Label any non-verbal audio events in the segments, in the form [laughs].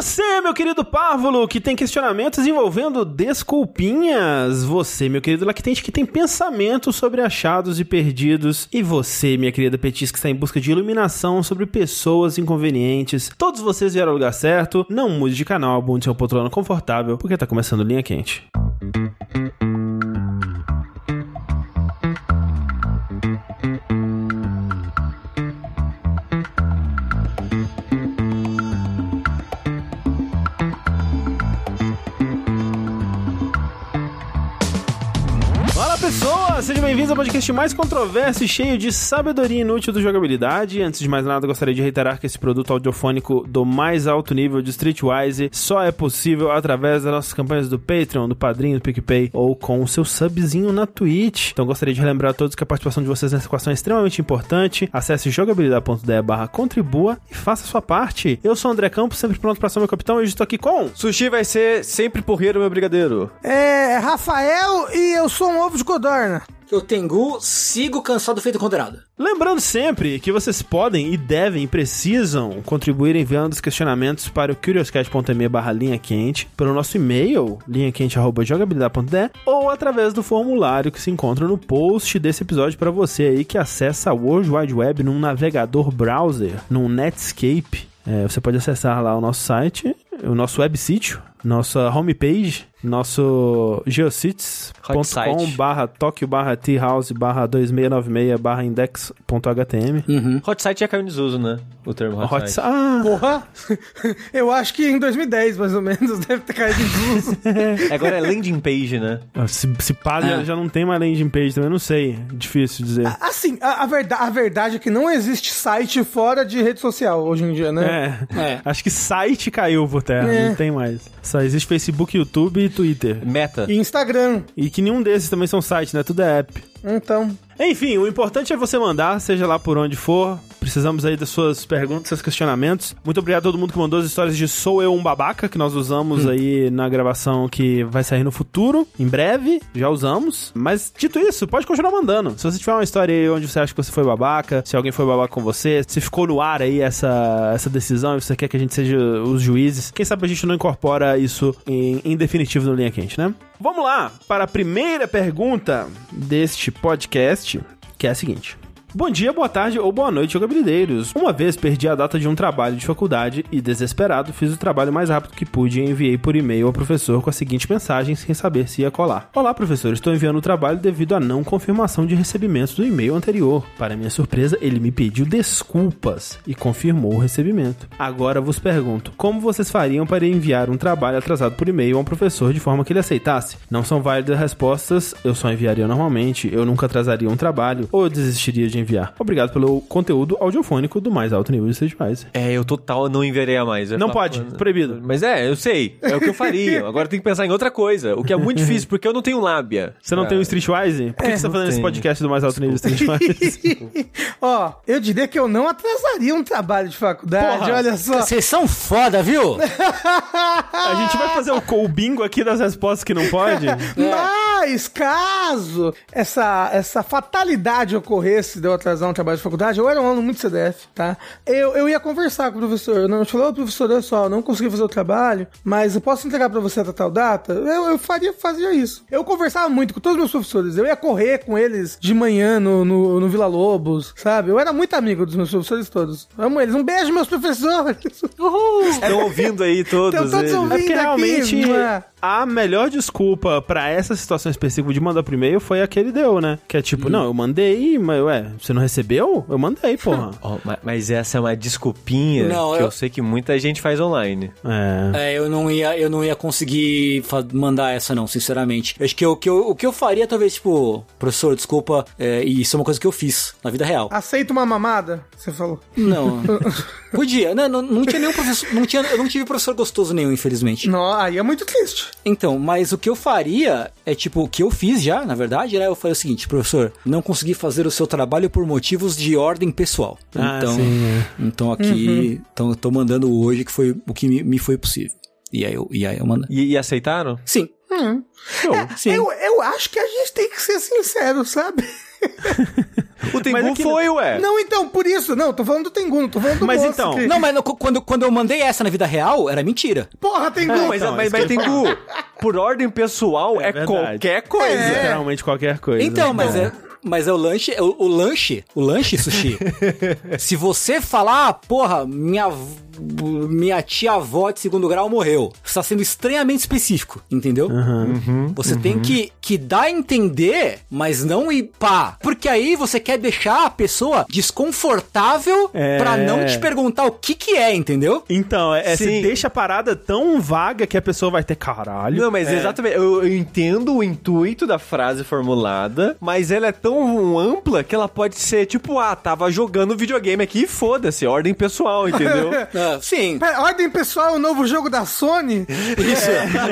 Você, meu querido Pávolo, que tem questionamentos envolvendo desculpinhas. Você, meu querido Lactente, que tem pensamentos sobre achados e perdidos. E você, minha querida Petis, que está em busca de iluminação sobre pessoas inconvenientes. Todos vocês vieram ao lugar certo. Não mude de canal, abunde seu poltrona confortável, porque tá começando linha quente. Bem-vindos ao podcast mais controverso e cheio de sabedoria inútil do jogabilidade. Antes de mais nada, gostaria de reiterar que esse produto audiofônico do mais alto nível de Streetwise só é possível através das nossas campanhas do Patreon, do Padrinho, do PicPay ou com o seu subzinho na Twitch. Então gostaria de relembrar a todos que a participação de vocês nessa equação é extremamente importante. Acesse jogabilidade.de barra contribua e faça a sua parte. Eu sou o André Campos, sempre pronto para ser meu capitão e hoje estou aqui com... Sushi vai ser sempre porreiro, meu brigadeiro. É, Rafael e eu sou um ovo de codorna. Eu Tengu, sigo cansado feito condenado. Lembrando sempre que vocês podem e devem e precisam contribuir enviando os questionamentos para o curioscat.me barra linha quente, pelo nosso e-mail, linhaquente.jogabilidade.de ou através do formulário que se encontra no post desse episódio para você aí que acessa a World Wide Web num navegador browser, num Netscape. É, você pode acessar lá o nosso site, o nosso web sítio, nossa homepage, nosso geocities.com barra Tokyo barra T-House barra 2696 barra index.htm Uhum. Hot site já caiu em desuso, né? O termo hot, Hot site. Ah, Porra! [laughs] Eu acho que em 2010, mais ou menos, [laughs] deve ter caído em uso. Agora é landing page, né? se, se pá, já, É. já não tem mais landing page também, não sei. Difícil dizer. Assim, a, a, verda a verdade é que não existe site fora de rede social hoje em dia, né? É. É. Acho que site caiu por terra, É. não tem mais. Só existe Facebook, YouTube e Twitter. Meta. E Instagram. E que nenhum desses também são sites, né? Tudo é app. Então, Enfim, o importante é você mandar, seja lá por onde for. Precisamos aí das suas perguntas, seus questionamentos. Muito obrigado a todo mundo que mandou as histórias de Sou Eu um Babaca, que nós usamos aí na gravação que vai sair no futuro, em breve, já usamos. Mas, dito isso, pode continuar mandando. Se você tiver uma história aí onde você acha que você foi babaca, se alguém foi babaca com você, se ficou no ar aí essa, essa decisão e você quer que a gente seja os juízes, quem sabe a gente não incorpora isso em, em definitivo no Linha Quente, né? Vamos lá para a primeira pergunta deste podcast, que é a seguinte. Bom dia, boa tarde ou boa noite, jogabilideiros. Uma vez perdi a data de um trabalho de faculdade e, desesperado, fiz o trabalho mais rápido que pude e enviei por e-mail ao professor com a seguinte mensagem sem saber se ia colar. Olá, professor, estou enviando o trabalho devido à não confirmação de recebimento do e-mail anterior. Para minha surpresa, ele me pediu desculpas e confirmou o recebimento. Agora vos pergunto, como vocês fariam para enviar um trabalho atrasado por e-mail a um professor de forma que ele aceitasse? Não são válidas respostas, eu só enviaria normalmente, eu nunca atrasaria um trabalho ou eu desistiria de enviar. Obrigado pelo conteúdo audiofônico do mais alto nível de Streetwise. É, eu total não enviaria mais. Eu Não pode, "Pô, proibido. Mas é, eu sei. É o que eu faria. [laughs] Agora tem que pensar em outra coisa. O que é muito difícil, porque eu não tenho lábia. Você não É. tem o Streetwise? Por que, que você tá fazendo esse tenho. podcast do mais alto nível de Streetwise? [laughs] ó, eu diria que eu não atrasaria um trabalho de faculdade, Porra. olha só. Vocês são foda, viu? [laughs] A gente vai fazer o, o bingo aqui das respostas que não pode? Mas, caso essa, essa fatalidade ocorresse de eu atrasar um trabalho de faculdade, eu era um aluno muito CDF, tá? Eu, eu ia conversar com o professor. Eu não falei, ô professor, olha só, eu não consegui fazer o trabalho, mas eu posso entregar pra você até tal data? Eu, eu faria, fazia isso. Eu conversava muito com todos os meus professores. Eu ia correr com eles de manhã no, no, no Vila Lobos, sabe? Eu era muito amigo dos meus professores todos. Amo eles. Um beijo, meus professores. [laughs] Uhul. Estão ouvindo aí todos Estão todos eles. ouvindo. É porque aqui, realmente mano. a melhor desculpa pra essa situação específica de mandar pro e-mail foi a que ele deu, né? Que é tipo, não, eu mandei, mas ué, você não recebeu? Eu mandei, porra. [laughs] Ma- mas essa é uma desculpinha Não, que eu... eu- sei que muita gente faz online. É. É, eu não ia, eu não ia conseguir mandar essa não, sinceramente. Eu acho que eu- o que eu, o que eu faria, talvez, tipo, professor, desculpa, é, e isso é uma coisa que eu fiz na vida real. Aceita uma mamada? Você falou. Não. [laughs] Podia. Não, não, não tinha nenhum professor. Não tinha, eu não tive professor gostoso nenhum, infelizmente. Não, aí é muito triste. Então, mas o que eu faria é tipo, o que eu fiz já, na verdade, era eu falei o seguinte, professor, não consegui fazer o seu trabalho por motivos de ordem pessoal. Ah, então, sim, é. então aqui, então eu tô mandando hoje que foi o que me, me foi possível. E aí eu, e aí eu mando. E, e aceitaram? Sim. Hum. Sim. Eu, eu acho que a gente tem que ser sincero, sabe? [laughs] O Tengu Mas foi, ué. Não, então, por isso. Não, tô falando do Tengu, não tô falando do Mas moço então- que- Não, mas no- quando, quando eu mandei essa na vida real, era mentira. Porra, Tengu! Não, mas, então, mas, mas eu Tengu, por ordem pessoal, É é, qualquer coisa. É. Literalmente qualquer coisa. Então, mas é. Mas é o lanche, é o, o lanche, o lanche sushi. [laughs] Se você falar, ah, porra, minha, minha tia-avó de segundo grau morreu, você está sendo extremamente específico, entendeu? Você tem que, que dar a entender, mas não ir pá. Porque aí você quer deixar a pessoa desconfortável É. pra não te perguntar o que que é, entendeu? Então, é, é, você deixa a parada tão vaga que a pessoa vai ter caralho. Não, mas exatamente, eu, eu entendo o intuito da frase formulada, mas ela é tão ampla que ela pode ser tipo, ah, tava jogando videogame aqui e foda-se, ordem pessoal, entendeu? [laughs] Sim. Pera, Ordem pessoal, é o novo jogo da Sony? Isso.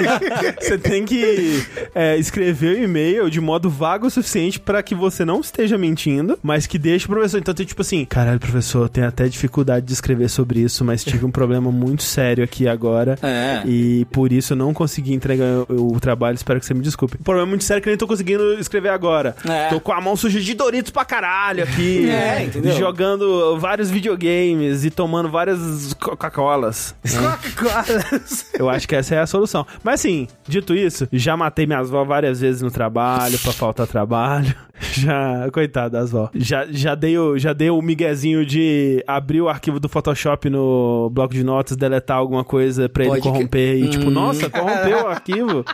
[laughs] Você tem que é, escrever o e-mail de modo vago o suficiente pra que você não esteja mentindo, mas que deixe o professor. Então tem tipo assim, caralho, professor, eu tenho até dificuldade de escrever sobre isso, mas tive um problema muito sério aqui agora. É. E por isso eu não consegui entregar o, o trabalho, espero que você me desculpe. Um problema muito sério que eu nem tô conseguindo escrever agora. É. Tô com a mão suja de Doritos pra caralho aqui. É, entendeu? Jogando vários videogames e tomando várias Coca-Colas. Coca-Cola. Eu acho que essa é a solução. Mas assim, dito isso, já matei minhas avó várias vezes no trabalho, pra faltar trabalho. [laughs] Já, coitado das vó. Já, já, dei o, já dei o miguezinho de abrir o arquivo do Photoshop no bloco de notas, deletar alguma coisa pra ele Pode que- corromper. E tipo, nossa, corrompeu o [laughs] arquivo.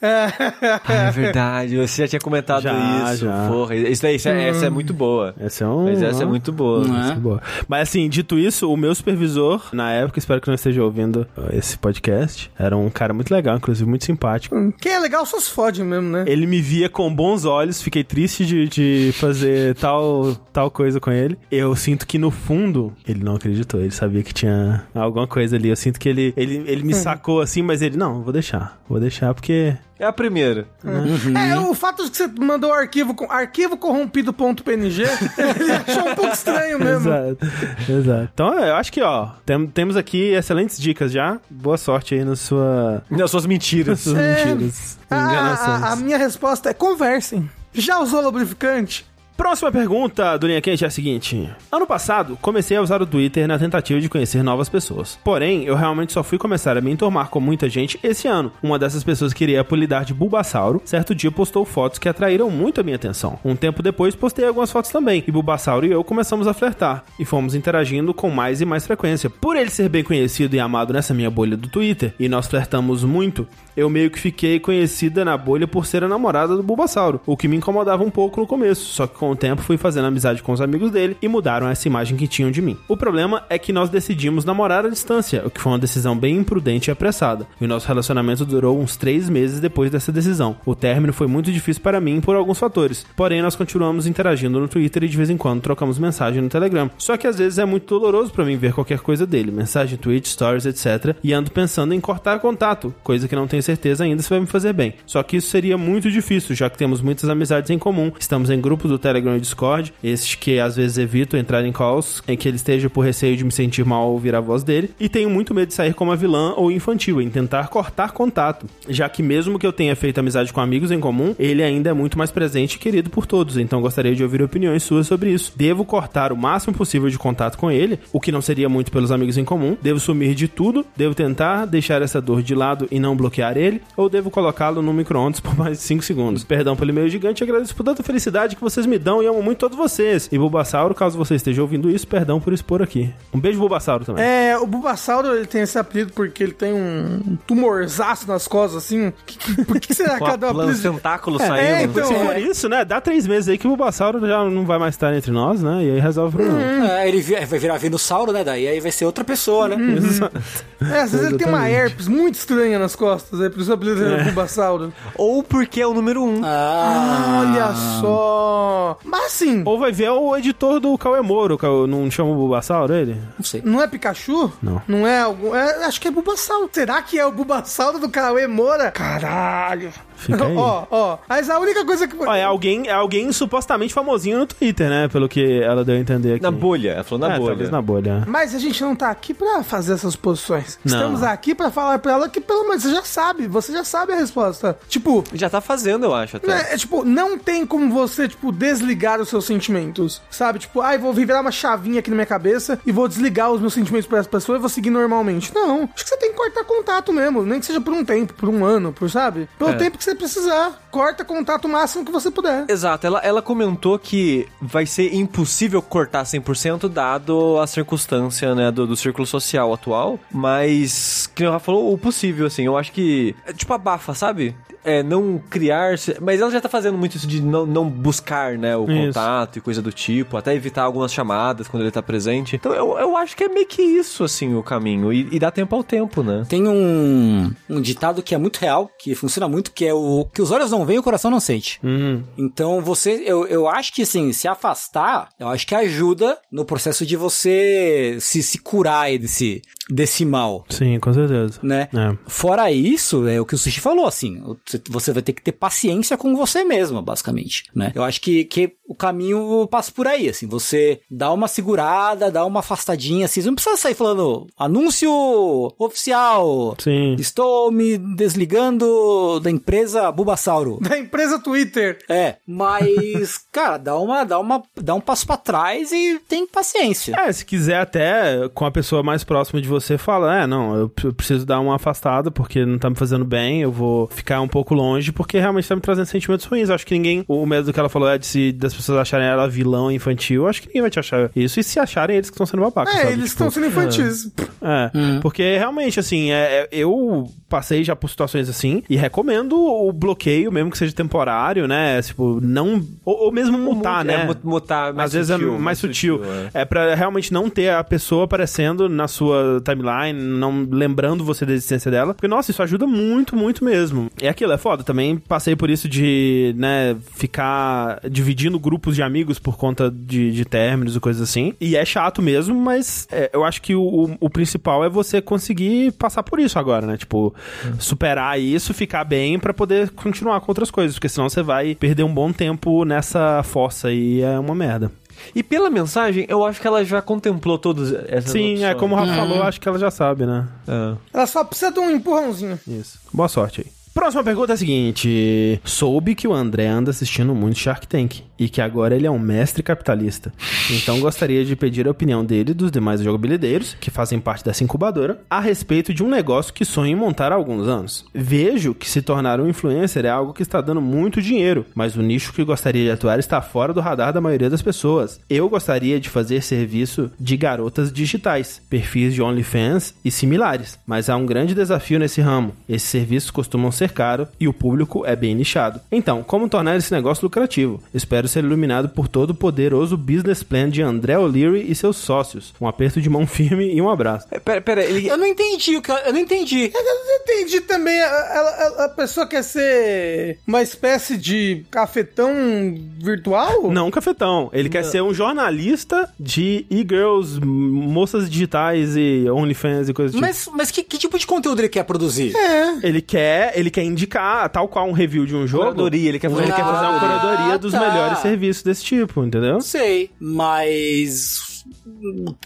É verdade, você já tinha comentado Já, isso. já. Porra, isso daí, isso é- essa é muito boa. Essa é um. Mas essa é muito boa. Não é? Essa é boa. Mas assim, dito isso, o meu supervisor, na época, espero que não esteja ouvindo esse podcast, era um cara muito legal, inclusive muito simpático. Quem é legal só se fode mesmo, né? Ele me via com bons olhos, fiquei triste de, de fazer [laughs] tal, tal coisa com ele. Eu sinto que no fundo, ele não acreditou, ele sabia que tinha alguma coisa ali. Eu sinto que ele, ele, ele me sacou assim, mas ele, não, vou deixar, vou deixar porque. É a primeira. É, o fato de que você mandou o arquivo com arquivo corrompido.png, [laughs] ele achou um pouco estranho mesmo. Exato, exato. Então eu acho que, ó, tem- temos aqui excelentes dicas já. Boa sorte aí na sua. Nas suas mentiras. suas É. mentiras. A, a- a minha resposta é conversem. Já usou lubrificante? Próxima pergunta do Linha Quente é a seguinte. Ano passado, comecei a usar o Twitter na tentativa de conhecer novas pessoas. Porém, eu realmente só fui começar a me enturmar com muita gente esse ano. Uma dessas pessoas queria apelidar de Bulbasauro, certo dia postou fotos que atraíram muito a minha atenção. Um tempo depois, postei algumas fotos também, e Bulbasauro e eu começamos a flertar, e fomos interagindo com mais e mais frequência. Por ele ser bem conhecido e amado nessa minha bolha do Twitter, e nós flertamos muito, eu meio que fiquei conhecida na bolha por ser a namorada do Bulbasauro, o que me incomodava um pouco no começo, só que com o tempo fui fazendo amizade com os amigos dele e mudaram essa imagem que tinham de mim. O problema é que nós decidimos namorar à distância, o que foi uma decisão bem imprudente e apressada, e o nosso relacionamento durou uns três meses depois dessa decisão. O término foi muito difícil para mim por alguns fatores, porém nós continuamos interagindo no Twitter e de vez em quando trocamos mensagem no Telegram. Só que às vezes é muito doloroso para mim ver qualquer coisa dele, mensagem, tweet, stories, etc, e ando pensando em cortar contato, coisa que não tenho certeza ainda se vai me fazer bem. Só que isso seria muito difícil, já que temos muitas amizades em comum, estamos em grupos do Telegram e Discord, esses que às vezes evito entrar em calls em que ele esteja por receio de me sentir mal ao ouvir a voz dele, e tenho muito medo de sair como a vilã ou infantil, em tentar cortar contato, já que mesmo que eu tenha feito amizade com amigos em comum, ele ainda é muito mais presente e querido por todos, então gostaria de ouvir opiniões suas sobre isso. Devo cortar o máximo possível de contato com ele, o que não seria muito pelos amigos em comum, devo sumir de tudo, devo tentar deixar essa dor de lado e não bloquear ele, ou devo colocá-lo no micro-ondas por mais de 5 segundos. Perdão pelo e-mail gigante, agradeço por tanta felicidade que vocês me dão e amo muito todos vocês. E Bulbasauro, caso você esteja ouvindo isso, perdão por expor aqui. Um beijo, Bulbasauro, também. É, o Bulbasauro ele tem esse apelido porque ele tem um tumorzaço nas costas, assim. Por que será que cada plano apelido? tentáculo É, saindo. então, Se é. for isso, né? Dá três meses aí que o Bulbasauro já não vai mais estar entre nós, né? E aí resolve o problema. É, ele vi- vai virar Venusauro, né? Daí aí vai ser outra pessoa, né? É, às vezes ele tem uma herpes muito estranha nas costas, é por isso o apelido é Bulbasauro. Ou porque é o número um. Ah, Olha só. Mas assim, Ou vai ver o editor do Cauê Moro, não chama o Bulbasauro ele? não sei. não é Pikachu? Não. Não é algum. é, acho que é Bulbasauro. Será que é o Bulbasauro do Cauê Moura? Caralho. Fica aí. [laughs] Ó, ó. Mas a única coisa que. Ó, é alguém, é alguém supostamente famosinho no Twitter, né? Pelo que ela deu a entender aqui. Na bolha, ela falou na é, bolha. talvez na bolha. Mas a gente não tá aqui pra fazer essas posições. Não. Estamos aqui pra falar pra ela que pelo menos você já sabe, você já sabe a resposta. Tipo, Já tá fazendo, eu acho, até. É, é, tipo, não tem como você, tipo, desligar os seus sentimentos. Sabe? Tipo, ai, vou virar uma chavinha aqui na minha cabeça e vou desligar os meus sentimentos pra essa pessoa e vou seguir normalmente. Não. Acho que você tem que cortar contato mesmo. Nem que seja por um tempo, por um ano, por, sabe? Pelo É. tempo que você precisar. Corta contato máximo que você puder. Exato, ela, ela comentou que vai ser impossível cortar 100% dado a circunstância, né, do, do círculo social atual, mas, que ela falou, o possível, assim, eu acho que, é, tipo, abafa, sabe? É, não criar, mas ela já tá fazendo muito isso de não, não buscar, né, o Isso. contato e coisa do tipo, até evitar algumas chamadas quando ele tá presente. Então eu, eu acho que é meio que isso, assim, o caminho, e, e dá tempo ao tempo, né? Tem um, um ditado que é muito real, que funciona muito, que é o que os olhos não veem, o coração não sente. Hum, Então você, eu, eu acho que assim, se afastar, eu acho que ajuda no processo de você se, se curar aí desse, desse mal. sim, com certeza. Né? É. Fora isso, é o que o Sushi falou, assim, você- você vai ter que ter paciência com você mesmo, basicamente, né? Eu acho que, que o caminho passa por aí, assim, você dá uma segurada, dá uma afastadinha, assim, você não precisa sair falando anúncio oficial, Sim. estou me desligando da empresa Bulbasauro. Da empresa Twitter. É, mas, [laughs] cara, dá uma, dá uma, dá um passo pra trás e tem paciência. É, se quiser até com a pessoa mais próxima de você, fala, é, não, eu preciso dar uma afastada porque não tá me fazendo bem, eu vou ficar um pouco longe porque realmente tá me trazendo sentimentos ruins. Eu acho que ninguém, o medo que ela falou é de se, das pessoas acharem ela vilão infantil, eu acho que ninguém vai te achar isso. E se acharem, eles que estão sendo babacas, É, sabe? eles Tipo, estão sendo infantis. É, porque realmente, assim, é, é- eu passei já por situações assim e recomendo o bloqueio, mesmo que seja temporário, né? Tipo, não. Ou, ou mesmo mutar, É, né? mu- mutar mais Às vezes sutil, é mais sutil. É. pra realmente não ter a pessoa aparecendo na sua timeline, não lembrando você da existência dela. Porque, nossa, isso ajuda muito, muito mesmo. É aquilo, é foda. Também passei por isso de, né, ficar dividindo grupos de amigos por conta de, de términos e coisas assim. E é chato mesmo, mas é, eu acho que o, o, o principal é você conseguir passar por isso agora, né? Tipo, superar isso, ficar bem pra poder continuar com outras coisas. Porque senão você vai perder um bom tempo nessa fossa e é uma merda. E pela mensagem, eu acho que ela já contemplou todas essas Sim, é opções. como o Rafa falou, acho que ela já sabe, né? É. Ela só precisa de um empurrãozinho. Isso. Boa sorte aí. Próxima pergunta é a seguinte: Soube que o André anda assistindo muito Shark Tank e que agora ele é um mestre capitalista. Então gostaria de pedir a opinião dele e dos demais jogabilideiros, que fazem parte dessa incubadora, a respeito de um negócio que sonho em montar há alguns anos. Vejo que se tornar um influencer é algo que está dando muito dinheiro, mas o nicho que gostaria de atuar está fora do radar da maioria das pessoas. Eu gostaria de fazer serviço de garotas digitais, perfis de OnlyFans e similares, mas há um grande desafio nesse ramo. Esses serviços costumam ser caros e o público é bem nichado. Então, como tornar esse negócio lucrativo? Espero ser iluminado por todo o poderoso business plan de André O'Leary e seus sócios. Um aperto de mão [laughs] firme e um abraço. É, Pera, pera, ele... Eu não entendi o que eu não entendi. Eu não entendi também. A, a- a- pessoa quer ser uma espécie de cafetão virtual? Não um cafetão. Ele quer ser um jornalista de e-girls, moças digitais e OnlyFans e coisas do tipo. Mas, mas que, que tipo de conteúdo ele quer produzir? É. Ele quer, ele quer indicar, tal qual um review de um jogo. Curadoria, ele quer fazer- Ele quer fazer uma Ah, curadoria dos tá. melhores serviços desse tipo, entendeu? Sei, mas.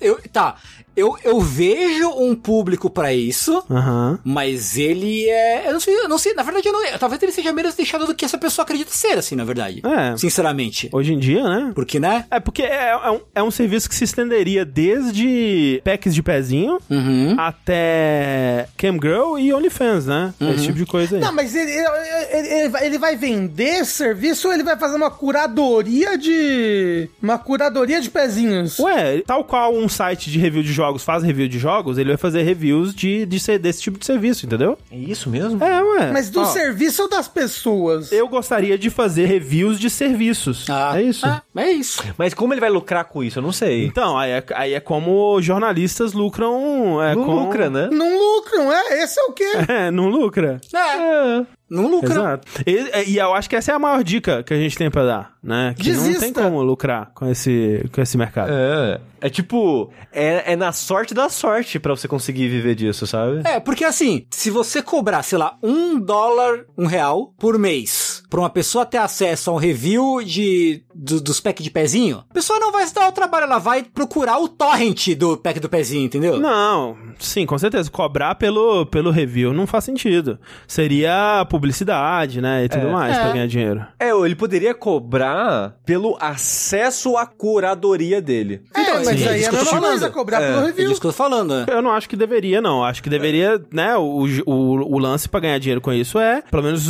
Eu, tá, eu, eu vejo um público pra isso. Aham. Mas ele é. Eu não sei, eu não sei. Na verdade, eu não, talvez ele seja menos deixado do que essa pessoa acredita ser, assim, na verdade. É. Sinceramente. Hoje em dia, né? Porque, né? É porque é, é um, é um serviço que se estenderia desde packs de pezinho Uhum. até Camgirl e OnlyFans, né? Esse tipo de coisa aí. Não, mas ele, ele, ele vai- ele vai vender esse serviço ou ele vai fazer uma curadoria de. Uma curadoria de pezinhos? Ué, tal qual um site de review de jogos faz review de jogos, ele vai fazer reviews de, de ser desse tipo de serviço, entendeu? É isso mesmo? É, ué. Mas do Ó, serviço ou das pessoas? Eu gostaria de fazer reviews de serviços. é isso. Ah, é isso. Mas como ele vai lucrar com isso? Eu não sei. Então, aí é, aí é como jornalistas lucram. É não com... lucra, né? Não lucram, é? Esse é o quê? [laughs] É, não lucra. É. Não lucra. Exato. E, e eu acho que essa é a maior dica que a gente tem pra dar, né? Que não tem Desista. como lucrar com esse, com esse mercado. É. É tipo, é, é na sorte da sorte pra você conseguir viver disso, sabe? É, porque assim, se você cobrar, sei lá, um dólar, um real por mês pra uma pessoa ter acesso a um review de, do- dos packs de pezinho, a pessoa não vai se dar o trabalho, ela vai procurar o torrent do pack do pezinho, entendeu? Não, sim, com certeza. Cobrar pelo, pelo review não faz sentido. Seria publicidade, né? E tudo mais É. pra ganhar dinheiro. É, ele poderia cobrar pelo acesso à curadoria dele. É, mas sim, aí isso é a que eu tô mesma coisa, falando. cobrar É, pelo É review. disso que eu tô falando, né? Eu não acho que deveria, não. Acho que deveria, né? O, o, o lance pra ganhar dinheiro com isso é, pelo menos,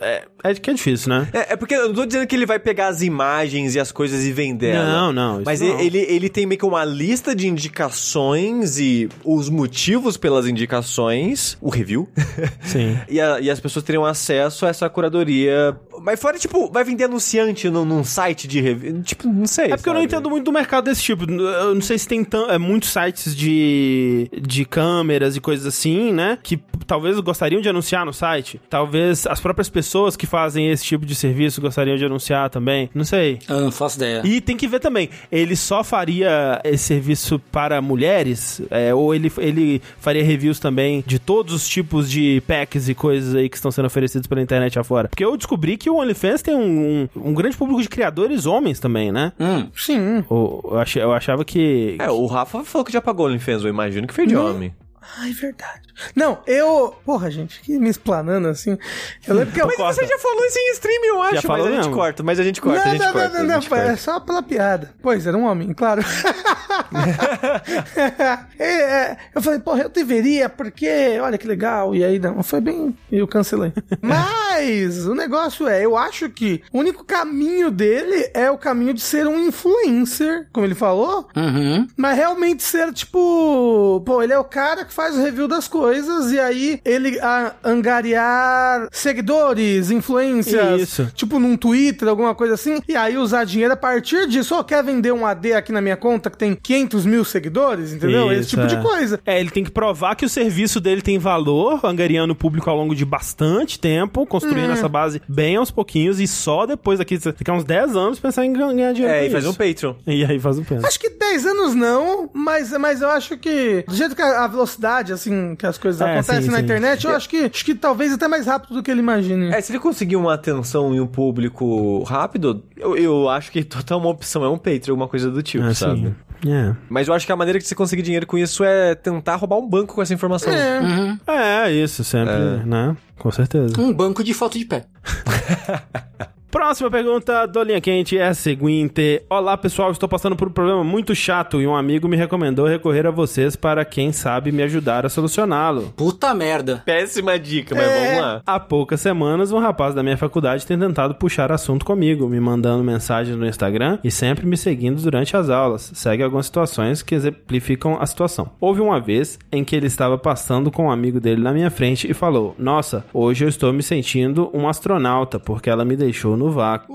é, é que é difícil, né? É, é porque eu não tô dizendo que ele vai pegar as imagens e as coisas e vender. Não, não, Mas não. Ele, ele tem meio que uma lista de indicações e os motivos pelas indicações, o review, [laughs] Sim. [laughs] e, a- e as pessoas teriam acesso a essa curadoria. Mas fora, tipo, vai vender anunciante num, num site de review. Tipo, não sei. É porque eu não sabe? entendo muito do mercado desse tipo. Eu não sei se tem tão, é, muitos sites de, de câmeras e coisas assim, né? Que talvez gostariam de anunciar no site. Talvez as próprias pessoas que fazem esse tipo de serviço gostariam de anunciar também. Não sei. Eu não faço ideia. E tem que ver também, ele só faria esse serviço para mulheres? É, ou ele, ele faria reviews também de todos os tipos de packs e coisas aí que estão sendo oferecidos pela internet afora? Porque eu descobri que o OnlyFans tem um, um, um grande público de criadores homens também, né? Hum. Sim. O- Eu, achei- eu achava que. É, o Rafa falou que já pagou o OnlyFans, eu imagino que foi de homem. Ai, verdade. Não, eu. Porra, gente, que me explanando assim. Eu lembro que eu. Mas você já falou isso em stream, eu acho, falou mas a gente mesmo. corta, mas a gente corta, a não, gente não, corta. não, a não, gente não, é corta. só pela piada. Pois, era um homem, claro. [laughs] É, é, eu falei, porra, eu deveria, porque olha que legal. E aí, não, foi bem. E eu cancelei. [laughs] Mas o negócio é, eu acho que o único caminho dele é o caminho de ser um influencer, como ele falou. Uhum. Mas realmente ser tipo. Pô, ele é o cara que faz o review das coisas e aí ele a, angariar seguidores, influências. Isso. Tipo num Twitter, alguma coisa assim. E aí usar dinheiro a partir disso. Ó, quer vender um AD aqui na minha conta que tem 500 mil seguidores, entendeu? Esse Isso, tipo é. de coisa. É, ele tem que provar que o serviço dele tem valor, angariando o público ao longo de bastante tempo, construindo essa base bem aos pouquinhos, e só depois daqui, a uns 10 anos pensar em ganhar dinheiro É, com e faz um. Patreon. E aí faz um pênalti. Acho que 10 anos não, mas, mas eu acho que, do jeito que a, a velocidade, assim, que as coisas É, acontecem sim, na sim. internet, eu acho que, acho que talvez até mais rápido do que ele imagine. É, se ele conseguir uma atenção e um público rápido, eu, eu acho que [laughs] total uma opção é um Patreon, alguma coisa do tipo, Ah, sabe? sim. É. Mas eu acho que a maneira de você conseguir dinheiro com isso é tentar roubar um banco com essa informação. É. Uhum. É, isso, sempre, né? Com certeza. Um banco de foto de pé. [laughs] Próxima pergunta do Linha Quente é a seguinte: Olá pessoal, estou passando por um problema muito chato e um amigo me recomendou recorrer a vocês para, quem sabe, me ajudar a solucioná-lo. Puta merda. Péssima dica, mas É. vamos lá. Há poucas semanas, um rapaz da minha faculdade tem tentado puxar assunto comigo, me mandando mensagens no Instagram e sempre me seguindo durante as aulas. Segue algumas situações que exemplificam a situação. Houve uma vez em que ele estava passando com um amigo dele na minha frente e falou: Nossa, hoje eu estou me sentindo um astronauta porque ela me deixou no vácuo.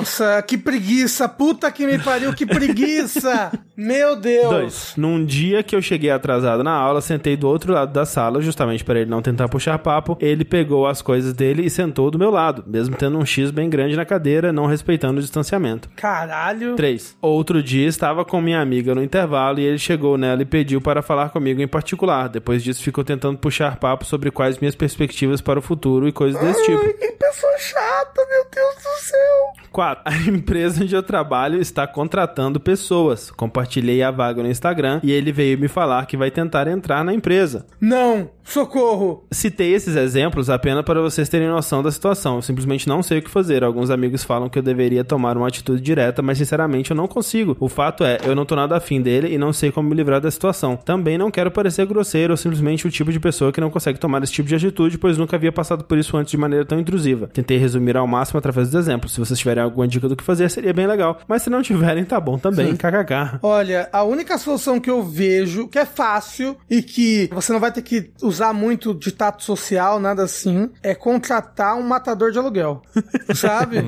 Nossa, que preguiça. Puta que me pariu, que preguiça. [laughs] Meu Deus. Dois. Num dia que eu cheguei atrasado na aula, sentei do outro lado da sala, justamente para ele não tentar puxar papo. Ele pegou as coisas dele e sentou do meu lado, mesmo tendo um X bem grande na cadeira, não respeitando o distanciamento. Caralho. 3. Outro dia estava com minha amiga no intervalo e ele chegou nela e pediu para falar comigo em particular. Depois disso, ficou tentando puxar papo sobre quais minhas perspectivas para o futuro e coisas desse tipo. Ai, que pessoa chata, meu Deus do céu. 4. A empresa onde eu trabalho está contratando pessoas. Compartilhei a vaga no Instagram e ele veio me falar que vai tentar entrar na empresa. Não, socorro. Citei esses exemplos apenas para vocês terem noção da situação. Eu simplesmente não sei o que fazer. Alguns amigos falam que eu deveria tomar uma atitude direta, mas sinceramente eu não consigo. O fato é, eu não tô nada afim dele e não sei como me livrar da situação. Também não quero parecer grosseiro ou simplesmente o tipo de pessoa que não consegue tomar esse tipo de atitude, pois nunca havia passado por isso antes de maneira tão intrusiva. Tentei resumir ao máximo através dos exemplos. Se vocês tiverem algum alguma dica do que fazer, seria bem legal. Mas se não tiverem, tá bom também, [laughs] kkk. Olha, a única solução que eu vejo, que é fácil e que você não vai ter que usar muito de tato social, nada assim, é contratar um matador de aluguel. [laughs] Sabe?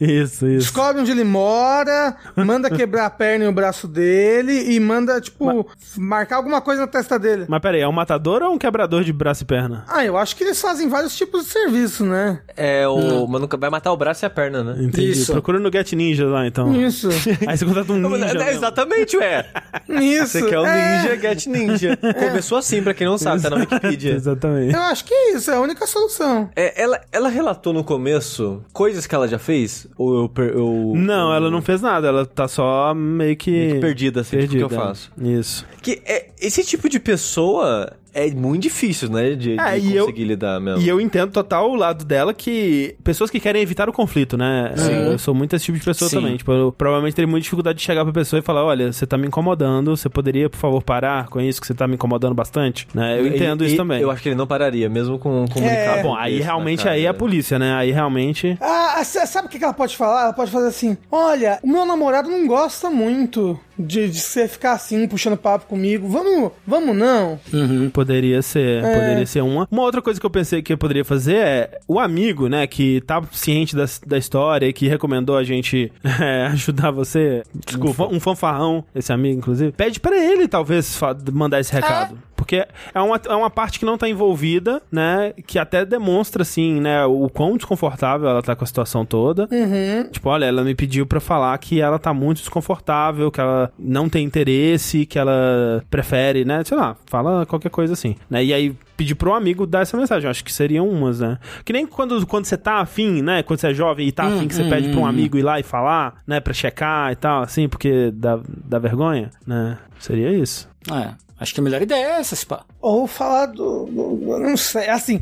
Isso, isso. Descobre onde ele mora, manda quebrar a perna e o braço dele e manda, tipo, marcar alguma coisa na testa dele. Mas peraí, é um matador ou um quebrador de braço e perna? Ah, eu acho que eles fazem vários tipos de serviço, né? É, o. Mas nunca vai matar o braço e a perna, né? Entendi. Isso. Procura no Get Ninja lá, então. Isso. [laughs] Aí você contrata um ninja. É, exatamente, ué. [laughs] Isso. Você quer o é. Ninja Get Ninja. [laughs] Começou assim, pra quem não sabe, tá na Wikipedia. Exatamente. Eu acho que é isso, é a única solução. É, ela, ela relatou no começo coisas que ela já fez? Ou eu. eu Não, ela não fez nada, ela tá só meio que. Meio que perdida, assim, tipo, o que eu faço. Isso. Que é, esse tipo de pessoa é muito difícil, né? De, de É, e eu- conseguir lidar mesmo. E eu entendo total o lado dela que. Pessoas que querem evitar o conflito, né? Eu sou muito esse tipo de pessoa Sim. também. Tipo, eu provavelmente teria muita dificuldade de chegar pra pessoa e falar: olha, você tá me incomodando, você poderia, por favor, parar com isso, que você tá me incomodando bastante, né? Eu entendo E- isso e também. Eu acho que ele não pararia, mesmo com um comunicado. É. Bom, aí desse na realmente aí é a polícia, né? Aí realmente. Ah, sabe o que ela pode falar? Ela pode fazer assim: Olha, o meu namorado não gosta muito de, de você ficar assim, puxando papo comigo. Vamos, vamos não. Poderia ser, poderia ser uma. Uma outra coisa que eu pensei que eu poderia fazer é o amigo, né, que tá ciente da, da história e que recomendou a gente [laughs] é, ajudar você. Desculpa. Um, fanfarrão, esse amigo, inclusive. Pede pra ele, talvez, mandar esse recado. Porque é uma, é uma parte que não tá envolvida, né? Que até demonstra, assim, né? O quão desconfortável ela tá com a situação toda. Tipo, olha, ela me pediu pra falar que ela tá muito desconfortável, que ela não tem interesse, que ela prefere, né? Sei lá, fala qualquer coisa assim, né? E aí pedir pro amigo dar essa mensagem. Eu acho que seriam umas, né? Que nem quando, quando você tá afim, né? Quando você é jovem e tá afim, que você pede pra um amigo ir lá e falar, né? Pra checar e tal, assim, porque dá, dá vergonha, né? Seria isso. É, acho que a melhor ideia é essa, se pá. Ou falar do. do- não sei, assim.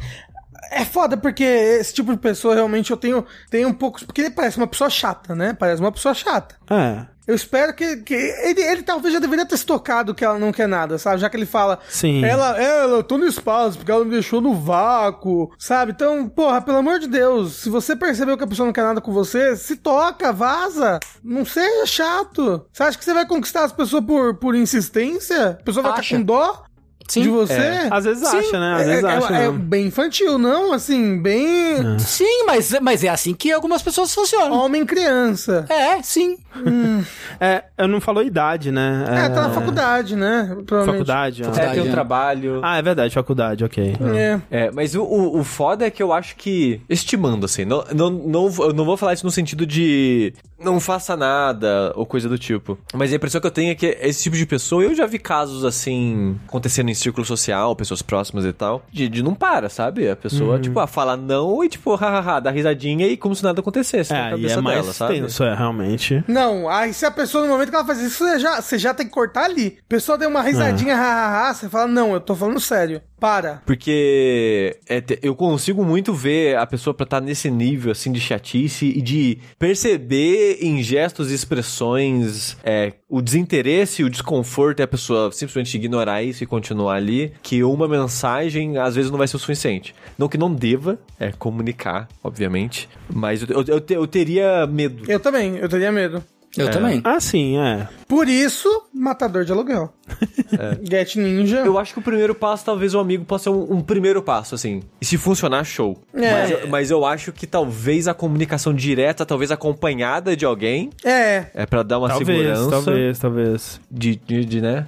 É foda porque esse tipo de pessoa realmente eu tenho, tenho um pouco. Porque ele parece uma pessoa chata, né? Parece uma pessoa chata. É. Eu espero que. que ele, ele talvez já deveria ter se tocado que ela não quer nada, sabe? Já que ele fala. Sim. Ela, ela, eu tô no espaço porque ela me deixou no vácuo, sabe? Então, porra, pelo amor de Deus, se você percebeu que a pessoa não quer nada com você, se toca, vaza. Não seja chato. Você acha que você vai conquistar as pessoas por, por insistência? A pessoa vai Acha. ficar com dó Sim. de você? É. Às vezes Sim, acha, né? Às é- vezes é, acha. é mesmo. bem infantil, não? Assim, bem Sim, mas, mas é assim que algumas pessoas funcionam. homem criança. É, sim. [laughs] É, eu não falou idade, né? É, tá na faculdade, né? Provavelmente. Faculdade. ó. É, tem um é. trabalho. Ah, é verdade, faculdade, ok. É. É, mas o, o, o foda é que eu acho que. Estimando, assim. Não, não, não, eu não vou falar isso no sentido de. Não faça nada ou coisa do tipo. Mas a impressão que eu tenho é que esse tipo de pessoa. Eu já vi casos assim. Acontecendo em círculo social, pessoas próximas e tal. De, de não para, sabe? A pessoa, tipo, ah, fala não e, tipo, hahaha, dá risadinha e como se nada acontecesse na É, e cabeça é mais dela, sabe? tenso, é, realmente. Não, aí se a pessoa, no momento que ela faz isso, você já, você já tem que cortar ali. A pessoa deu uma risadinha, É. hahaha, você fala, não, eu tô falando sério. Para. Porque é, eu consigo muito ver a pessoa pra estar nesse nível, assim, de chatice e de perceber em gestos e expressões é, o desinteresse e o desconforto e a pessoa simplesmente ignorar isso e continuar ali, que uma mensagem às vezes não vai ser o suficiente. Não que não deva é, comunicar, obviamente, mas eu, eu, eu eu teria medo. Eu também, eu teria medo. Eu também. Ah, sim, é. Por isso, matador de aluguel. [laughs] Get Ninja. Eu acho que o primeiro passo, talvez o amigo possa ser um, um primeiro passo, assim. E se funcionar, show. É. Mas, eu, mas eu acho que talvez a comunicação direta, talvez acompanhada de alguém, É. é pra dar uma Talvez, segurança. talvez, talvez. De, de, de, né?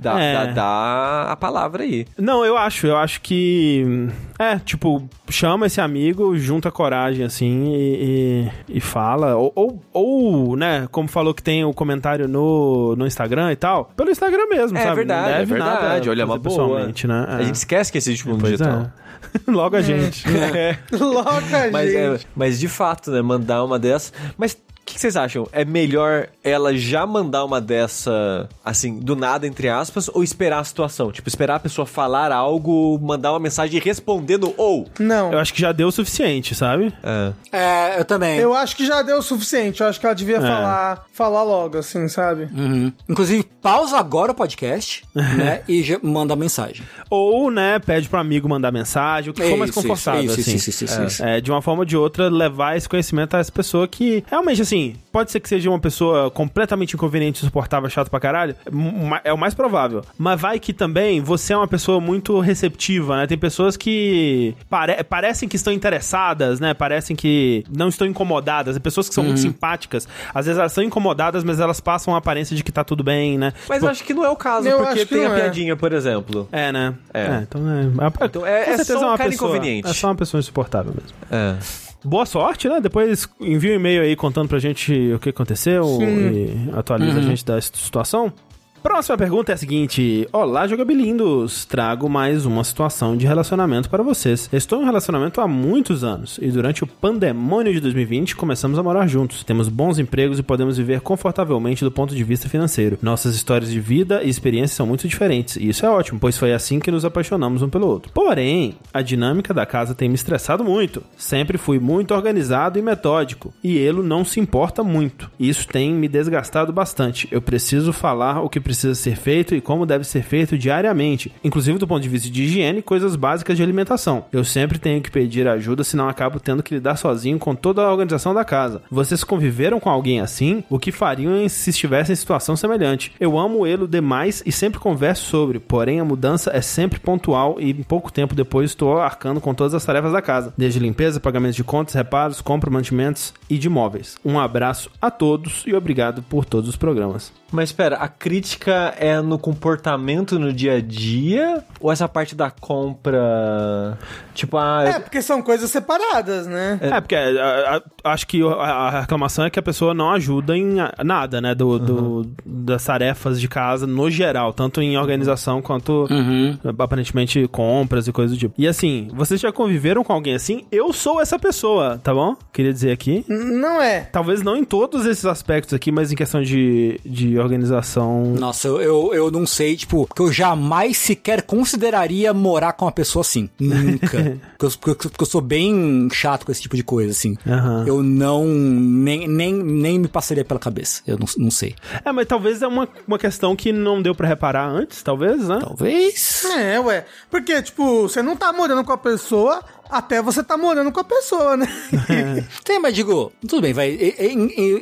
Dar É. dar- dar a palavra aí. Não, eu acho, eu acho que. É, tipo, chama esse amigo, junta coragem, assim, e, e, e fala. Ou, ou, ou, né, como falou que tem o comentário no, no Instagram e tal, pelo Instagram mesmo, É sabe? verdade, Não é verdade. nada Olha, é uma fazer boa. pessoalmente, né? A gente esquece que existe mundo Pois digital. é. [laughs] Logo a gente. [laughs] É. Louca, Mas, gente. é, mas de fato, né? Mandar uma dessas. Mas que, que vocês acham? É melhor ela já mandar uma dessa, assim, do nada, entre aspas, ou esperar a situação? Tipo, esperar a pessoa falar algo, mandar uma mensagem respondendo ou. Não. Eu acho que já deu o suficiente, sabe? É. É, eu também. Eu acho que já deu o suficiente. Eu acho que ela devia falar, falar logo, assim, sabe? Uhum. Inclusive, pausa agora o podcast, [laughs] né? E já manda a mensagem. Ou, né, pede pro amigo mandar mensagem, o que for mais Isso, confortável, isso, assim. isso, isso, isso, isso. É, de uma forma ou de outra, levar esse conhecimento a essa pessoa que, realmente, assim, pode ser que seja uma pessoa completamente inconveniente, insuportável, chato pra caralho, ma- é o mais provável. Mas vai que também você é uma pessoa muito receptiva, né? Tem pessoas que pare- parecem que estão interessadas, né? Parecem que não estão incomodadas. Tem pessoas que são Uhum. muito simpáticas. Às vezes elas são incomodadas, mas elas passam a aparência de que tá tudo bem, né? Mas Tipo, eu acho que não é o caso, Eu porque acho que tem a é. piadinha, por exemplo. É, né? É. então é. Então é- com é certeza só um uma cara pessoa- inconveniente. É só uma pessoa insuportável mesmo. É. Boa sorte, né? Depois envia um e-mail aí contando pra gente o que aconteceu e atualiza a gente da situação. Próxima pergunta é a seguinte: Olá, jogabilindos! Trago mais uma situação de relacionamento para vocês. Estou em um relacionamento há muitos anos e durante o pandemônio de 2020 começamos a morar juntos. Temos bons empregos e podemos viver confortavelmente do ponto de vista financeiro. Nossas histórias de vida e experiências são muito diferentes e isso é ótimo, pois foi assim que nos apaixonamos um pelo outro. Porém, a dinâmica da casa tem me estressado muito. Sempre fui muito organizado e metódico e ele não se importa muito. Isso tem me desgastado bastante. Eu preciso falar o que precisa ser feito e como deve ser feito diariamente, inclusive do ponto de vista de higiene e coisas básicas de alimentação. Eu sempre tenho que pedir ajuda, senão acabo tendo que lidar sozinho com toda a organização da casa. Vocês conviveram com alguém assim? O que fariam se estivessem em situação semelhante? Eu amo ele demais e sempre converso sobre, porém a mudança é sempre pontual e pouco tempo depois estou arcando com todas as tarefas da casa, desde limpeza, pagamentos de contas, reparos, compra, mantimentos e de móveis. Um abraço a todos e obrigado por todos os programas. Mas espera, a crítica é no comportamento no dia a dia? Ou essa parte da compra. Tipo, ah. É, porque são coisas separadas, né? É, porque a- a- acho que a, a reclamação é que a pessoa não ajuda em a- nada, né? Do, do- das tarefas de casa no geral, tanto em organização quanto Uhum. aparentemente compras e coisas do tipo. E assim, vocês já conviveram com alguém assim? Eu sou essa pessoa, tá bom? Queria dizer aqui. Não é. Talvez não em todos esses aspectos aqui, mas em questão de, de organização. Nossa, eu, eu, eu não sei, tipo, que eu jamais sequer consideraria morar com uma pessoa assim. Nunca. [laughs] porque, eu, porque eu- porque eu sou bem chato com esse tipo de coisa, assim. Aham. Eu não. Nem, nem, nem me passaria pela cabeça. Eu não, não sei. É, mas talvez é uma, uma questão que não deu pra reparar antes, talvez, né? Talvez. É, ué. Porque, tipo, você não tá morando com a pessoa até você tá morando com a pessoa, né? [laughs] Tem, mas digo, tudo bem, vai.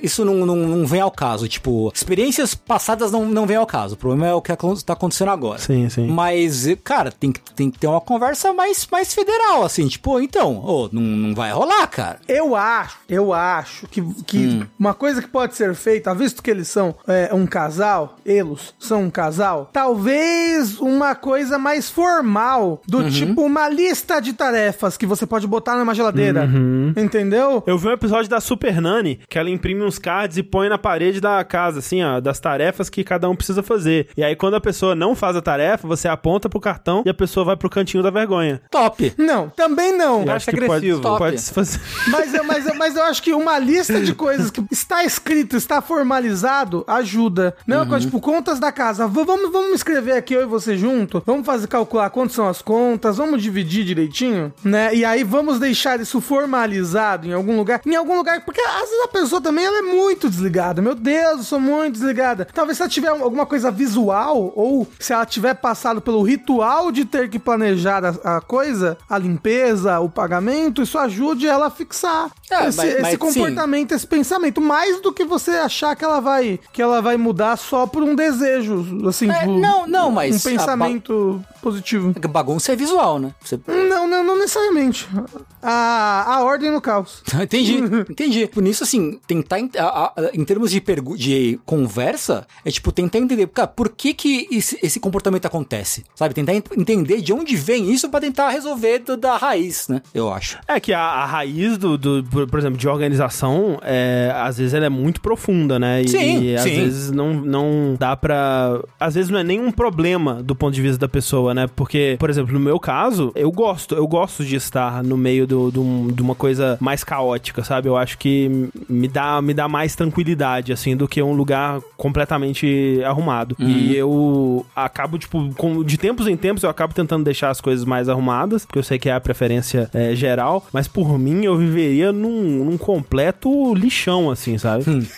Isso não, não, não vem ao caso. Tipo, experiências passadas não, não vem ao caso. O problema é o que tá acontecendo agora. Sim, sim. Mas, cara, tem, que- tem que ter uma conversa mais, mais federal, assim. Tipo, então, ô, não, não vai rolar, cara. Eu acho, eu acho que, que Hum. uma coisa que pode ser feita, visto que eles são é, um casal, eles são um casal, talvez uma coisa mais formal, do Uhum. tipo uma lista de tarefas que você pode botar numa geladeira. Uhum. Entendeu? Eu vi um episódio da Super Nani, que ela imprime uns cards e põe na parede da casa, assim, ó, das tarefas que cada um precisa fazer. E aí, quando a pessoa não faz a tarefa, você aponta pro cartão e a pessoa vai pro cantinho da vergonha. Top. Não, também não. Eu acho que agressivo. Pode, Top. pode se fazer. [laughs] Mas, eu- mas, eu- mas eu acho que uma lista de coisas que está escrito, está formalizado, ajuda. Não, Uhum. tipo, contas da casa. V- Vamos, vamos escrever aqui eu e você junto. Vamos fazer calcular quantas são as contas. Vamos dividir direitinho, né? E aí vamos deixar isso formalizado em algum lugar. Em algum lugar, porque às vezes a pessoa também ela é muito desligada. Meu Deus, eu sou muito desligada. Talvez se ela tiver alguma coisa visual ou se ela tiver passado pelo ritual de ter que planejar a, a coisa, a limpeza, o pagamento, isso ajude ela a fixar É, esse, mas- esse mas, comportamento, esse pensamento, mais do que você achar que ela vai que ela vai mudar só por um desejo, assim, É, tipo, não, não, mas um pensamento positivo. A bagunça é visual, né? Você... Não, não, não necessariamente. A, a ordem no caos. [laughs] entendi, [laughs] entendi. Por isso, assim, tentar, en- a- a- em termos de, de conversa, é tipo, tentar entender, cara, por que que esse, esse comportamento acontece? Sabe? Tentar ent- entender de onde vem isso pra tentar resolver do- da raiz, né? Eu acho. É que a, a raiz do, do- por, por exemplo, de organização, é, às vezes ela é muito profunda, né? E, Sim, e às sim. vezes não, não dá pra. Às vezes não é nenhum problema do ponto de vista da pessoa, né? Porque, por exemplo, no meu caso, eu gosto. eu gosto de estar no meio do, do- de uma coisa mais caótica, sabe? Eu acho que me dá, me dá mais tranquilidade, assim, do que um lugar completamente arrumado. E eu acabo, tipo, com- de tempos em tempos, eu acabo tentando deixar as coisas mais arrumadas, porque eu sei que é a preferência é, geral, mas por mim eu viveria num, num completo lixão, assim, sabe? [laughs]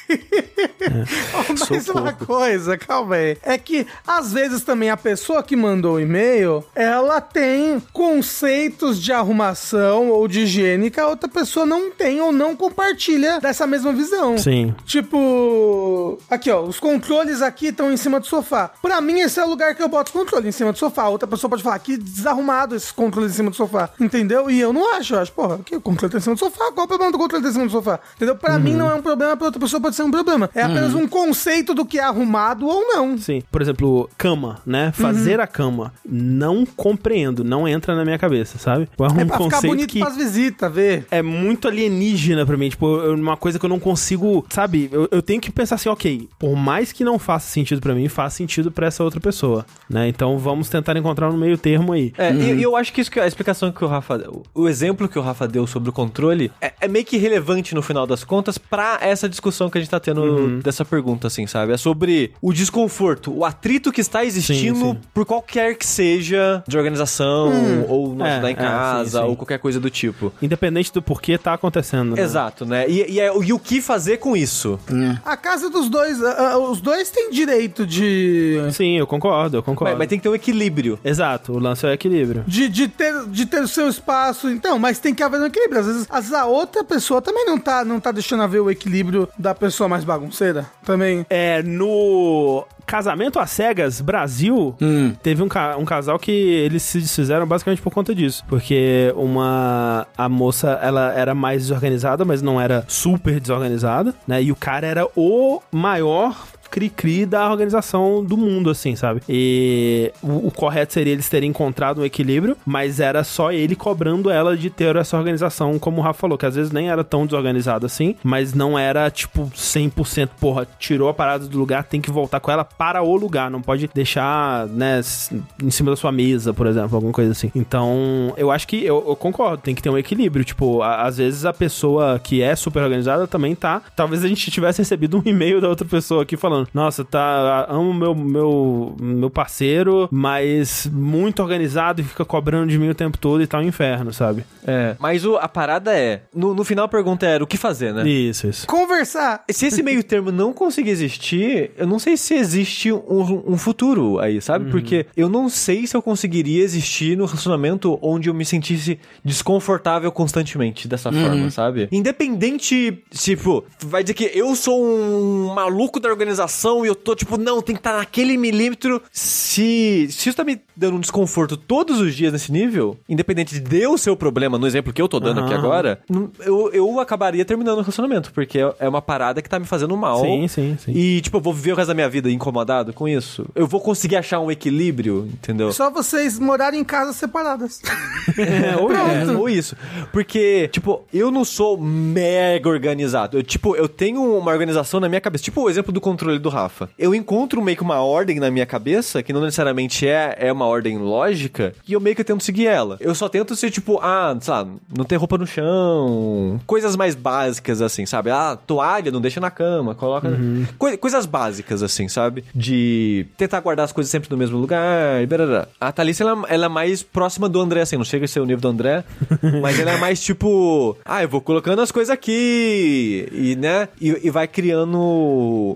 Mas uma coisa, calma aí. É que, às vezes, também a pessoa que mandou o e-mail, ela tem conceitos de arrumação ou de higiene que a outra pessoa não tem ou não compartilha dessa mesma visão. Sim. Tipo, aqui ó, os controles aqui estão em cima do sofá. Pra mim, esse é o lugar que eu boto o controle, em cima do sofá. Outra pessoa pode falar que desarrumado esses controles em cima do sofá. Entendeu? E eu não acho. Eu acho, porra, aqui o controle tá em cima do sofá. Qual o problema do controle tá em cima do sofá? Entendeu? Pra mim não é um problema, pra outra pessoa pode ser um problema. É apenas um conceito do que é arrumado ou não. Sim. Por exemplo, cama, né? Fazer a cama. Não compreendo, não entra na minha cabeça, sabe? É um É pra ficar conceito bonito que pras visitas, ver. é muito alienígena pra mim. Tipo, é uma coisa que eu não consigo. Sabe? Eu, eu tenho que pensar assim, ok, por mais que não faça sentido pra mim, faz sentido pra essa outra pessoa, né? Então vamos tentar encontrar um meio termo aí. É, e e eu acho que isso que a explicação que o Rafa deu, o exemplo que o Rafa deu sobre o controle é, é meio que relevante no final das contas pra essa discussão que a gente tá tendo dessa pergunta, assim, sabe? É sobre o desconforto, o atrito que está existindo Sim, sim. por qualquer que seja de organização ou não É, ajudar em é, casa sim, sim. ou qualquer coisa do tipo. Independente do porquê tá acontecendo. né? Exato, né? E, e, é- e o que fazer com isso? A casa dos dois, os dois têm direito de. Sim, eu concordo, eu concordo. Mas, mas tem que ter um equilíbrio. Exato, o lance é o equilíbrio. De, de, ter, de ter o seu espaço. Então, mas tem que haver um equilíbrio. Às vezes, às vezes a outra pessoa também não tá, não tá deixando haver o equilíbrio da pessoa mais bagunceira. Também. É, no Casamento às Cegas Brasil, teve um, ca- um casal que eles se desfizeram basicamente por conta disso. Porque uma. A moça, ela era mais desorganizada, mas não era super desorganizada, né? E o cara era o maior cri-cri da organização do mundo, assim, sabe? E o, o correto seria eles terem encontrado um equilíbrio, mas era só ele cobrando ela de ter essa organização, como o Rafa falou, que às vezes nem era tão desorganizado assim, mas não era, tipo, 100%, porra, tirou a parada do lugar, tem que voltar com ela para o lugar, não pode deixar, né, em cima da sua mesa, por exemplo, alguma coisa assim. Então, eu acho que, eu, eu concordo, tem que ter um equilíbrio, tipo, a- às vezes a pessoa que é super organizada também tá, talvez a gente tivesse recebido um e-mail da outra pessoa aqui falando, nossa, tá, amo meu, meu, meu parceiro, mas muito organizado e fica cobrando de mim o tempo todo e tá um inferno, sabe? É. Mas o- a parada é. No, no final a pergunta era o que fazer, né? Isso, isso. Conversar. Se esse meio termo não conseguir existir, eu não sei se existe um, um futuro aí, sabe? Porque eu não sei se eu conseguiria existir no relacionamento onde eu me sentisse desconfortável constantemente dessa forma, sabe? Independente, tipo, vai dizer que eu sou um maluco da organização e eu tô, tipo, não, tem que estar naquele milímetro. Se, se isso tá me dando um desconforto todos os dias nesse nível, independente de eu ser o problema, no exemplo que eu tô dando aqui Aham. agora, eu, eu acabaria terminando o relacionamento, porque é- é uma parada que tá me fazendo mal. Sim, sim, sim. E, tipo, eu vou viver o resto da minha vida incomodado com isso. Eu vou conseguir achar um equilíbrio, entendeu? Só vocês morarem em casas separadas. [laughs] É, ou, é, ou isso. Porque, tipo, eu não sou mega organizado. Eu, tipo, eu tenho uma organização na minha cabeça. Tipo o exemplo do controle do Rafa. Eu encontro meio que uma ordem na minha cabeça, que não necessariamente é, é uma ordem lógica, e eu meio que tento seguir ela. Eu só tento ser, tipo, ah, sei lá, não ter roupa no chão. Coisas mais básicas, assim, sabe? Ah, toalha, não deixa na cama, coloca. Coi- coisas básicas, assim, sabe? De tentar guardar as coisas sempre no mesmo lugar. E barará. a Thalissa, ela, ela é mais próxima do André, assim, não chega a ser o nível do André, [laughs] mas ela é mais tipo, ah, eu vou colocando as coisas aqui, e né? E, e vai criando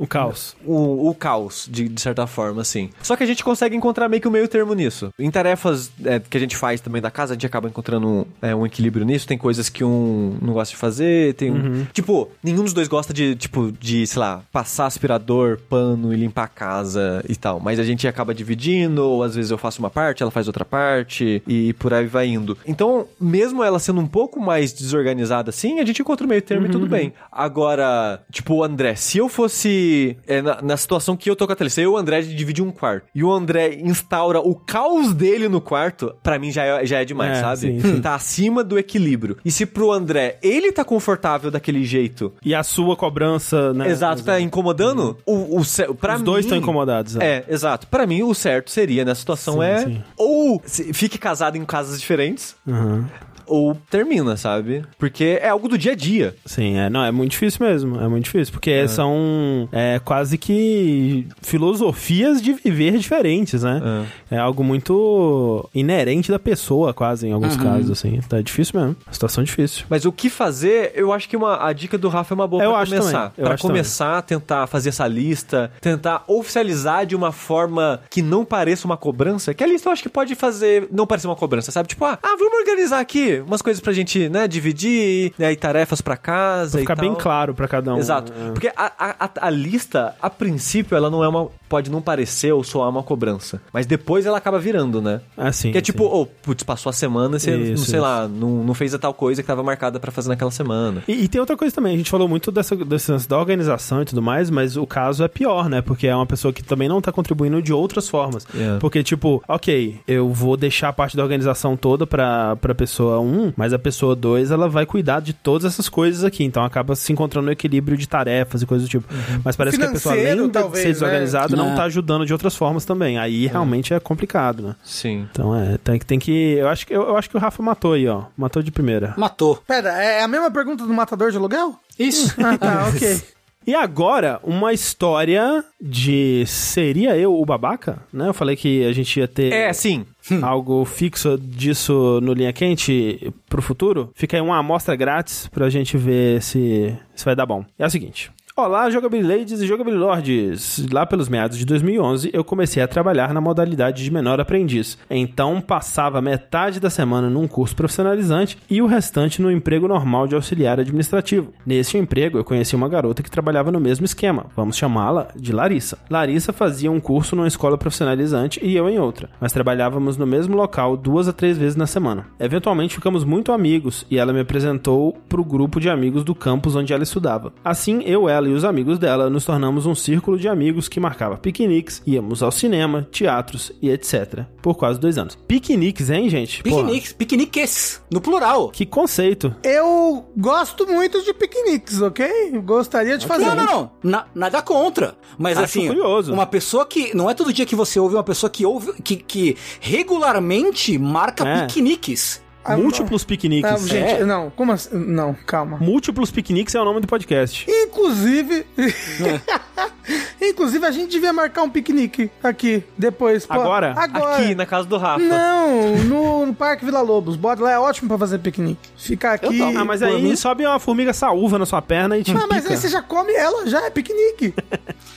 O caos. O, o caos, de, de certa forma, assim. Só que a gente consegue encontrar meio que o meio termo nisso. Em tarefas é, que a gente faz também da casa, a gente acaba encontrando um, é, um equilíbrio nisso. Tem coisas que um não gosta de fazer, tem um... Tipo, nenhum dos dois gosta de, tipo, de, sei lá, passar aspirador, pano e limpar a casa e tal. Mas a gente acaba dividindo, ou às vezes eu faço uma parte, ela faz outra parte, e por aí vai indo. Então, mesmo ela sendo um pouco mais desorganizada assim, a gente encontra o meio termo e tudo bem. Agora, tipo, o André, se eu fosse é, na, na situação que eu tô com a Thalissa, eu e o André dividimos um quarto. E o André instaura o caos dele no quarto, pra mim já é, já é demais, É, sabe? sim, sim. Tá acima do equilíbrio. E se pro André ele tá confortável daquele jeito, E a sua cobrança, né? exato, tá incomodando, o, o, cer- pra Os dois mim- estão incomodados. né? É, exato. Pra mim, o certo seria, nessa situação, Sim, é sim. ou se- fique casado em casas diferentes, Uhum. Ou termina, sabe? Porque é algo do dia a dia. Sim, é, não, é muito difícil mesmo, é muito difícil, porque são é, quase que filosofias de viver diferentes, né? É. algo muito inerente da pessoa, quase, em alguns casos, assim, tá difícil mesmo, situação difícil. Mas o que fazer, eu acho que uma, a dica do Rafa é uma boa Eu pra acho começar. também, eu pra acho começar a tentar fazer essa lista, tentar oficializar de uma forma que não pareça uma cobrança, que a lista eu acho que pode fazer não parecer uma cobrança, sabe? Tipo, ah, ah, vamos organizar aqui umas coisas pra gente, né, dividir, né, e tarefas pra casa Pra e ficar tal. bem claro pra cada um. Exato. Porque a, a- a lista, a princípio, ela não é uma. Pode não parecer ou soar uma cobrança. Mas depois ela acaba virando, né? Assim, que é tipo, sim. oh, putz, passou a semana e você, não Isso, sei isso. lá, não, não fez a tal coisa que tava marcada pra fazer naquela semana. E, e tem outra coisa também, a gente falou muito dessa, desse lance da organização e tudo mais, mas o caso é pior, né? Porque é uma pessoa que também não tá contribuindo de outras formas. É. Porque, tipo, ok, eu vou deixar a parte da organização toda pra, pra pessoa 1, mas a pessoa 2, ela vai cuidar de todas essas coisas aqui. Então acaba se encontrando no equilíbrio de tarefas e coisas do tipo. Mas parece que a pessoa, além Financeiro, de talvez, ser né? desorganizada, não É. tá ajudando de outras formas também. Aí realmente é complicado, né? Sim. Então é, tem, que- tem que. Eu acho que, eu, eu acho que o Rafa matou aí, ó. Matou de primeira. Matou. Pera, é a mesma pergunta do matador de aluguel? Isso. [laughs] Ah, tá, [laughs] ok. E agora, uma história de seria eu o babaca, né? Eu falei que a gente ia ter É, sim. algo fixo disso no Linha Quente pro futuro. Fica aí uma amostra grátis pra gente ver se, se vai dar bom. É o seguinte. Olá, Jogabililadies e Jogabililords! Lá pelos meados de 2011, eu comecei a trabalhar na modalidade de menor aprendiz. Então, passava metade da semana num curso profissionalizante e o restante no emprego normal de auxiliar administrativo. Nesse emprego, eu conheci uma garota que trabalhava no mesmo esquema. Vamos chamá-la de Larissa. Larissa fazia um curso numa escola profissionalizante e eu em outra, mas trabalhávamos no mesmo local duas a três vezes na semana. Eventualmente ficamos muito amigos e ela me apresentou pro grupo de amigos do campus onde ela estudava. Assim, eu, ela e os amigos dela nos tornamos um círculo de amigos que marcava piqueniques, íamos ao cinema, teatros e etc. Por quase dois anos. Piqueniques, hein, gente? Porra, Piqueniques, piqueniques, no plural. que conceito. Eu gosto muito de piqueniques, ok? Gostaria de fazer. Não, não, não. Na- nada contra. Mas Acho assim, curioso. uma pessoa que. Não é todo dia que você ouve uma pessoa que ouve. que, que regularmente marca É. piqueniques. Ah, Múltiplos piqueniques. Ah, gente, É. não, como assim? Não, calma. Múltiplos piqueniques é o nome do podcast. Inclusive. [laughs] Inclusive, a gente devia marcar um piquenique aqui, depois. Pô, Agora? Agora. Aqui, na casa do Rafa. Não, no, no Parque Vila Lobos. Bora lá, é ótimo pra fazer piquenique. Ficar aqui. Ah, mas aí mim. sobe uma formiga saúva na sua perna e te Ah, mas aí você já come ela, já é piquenique. [laughs]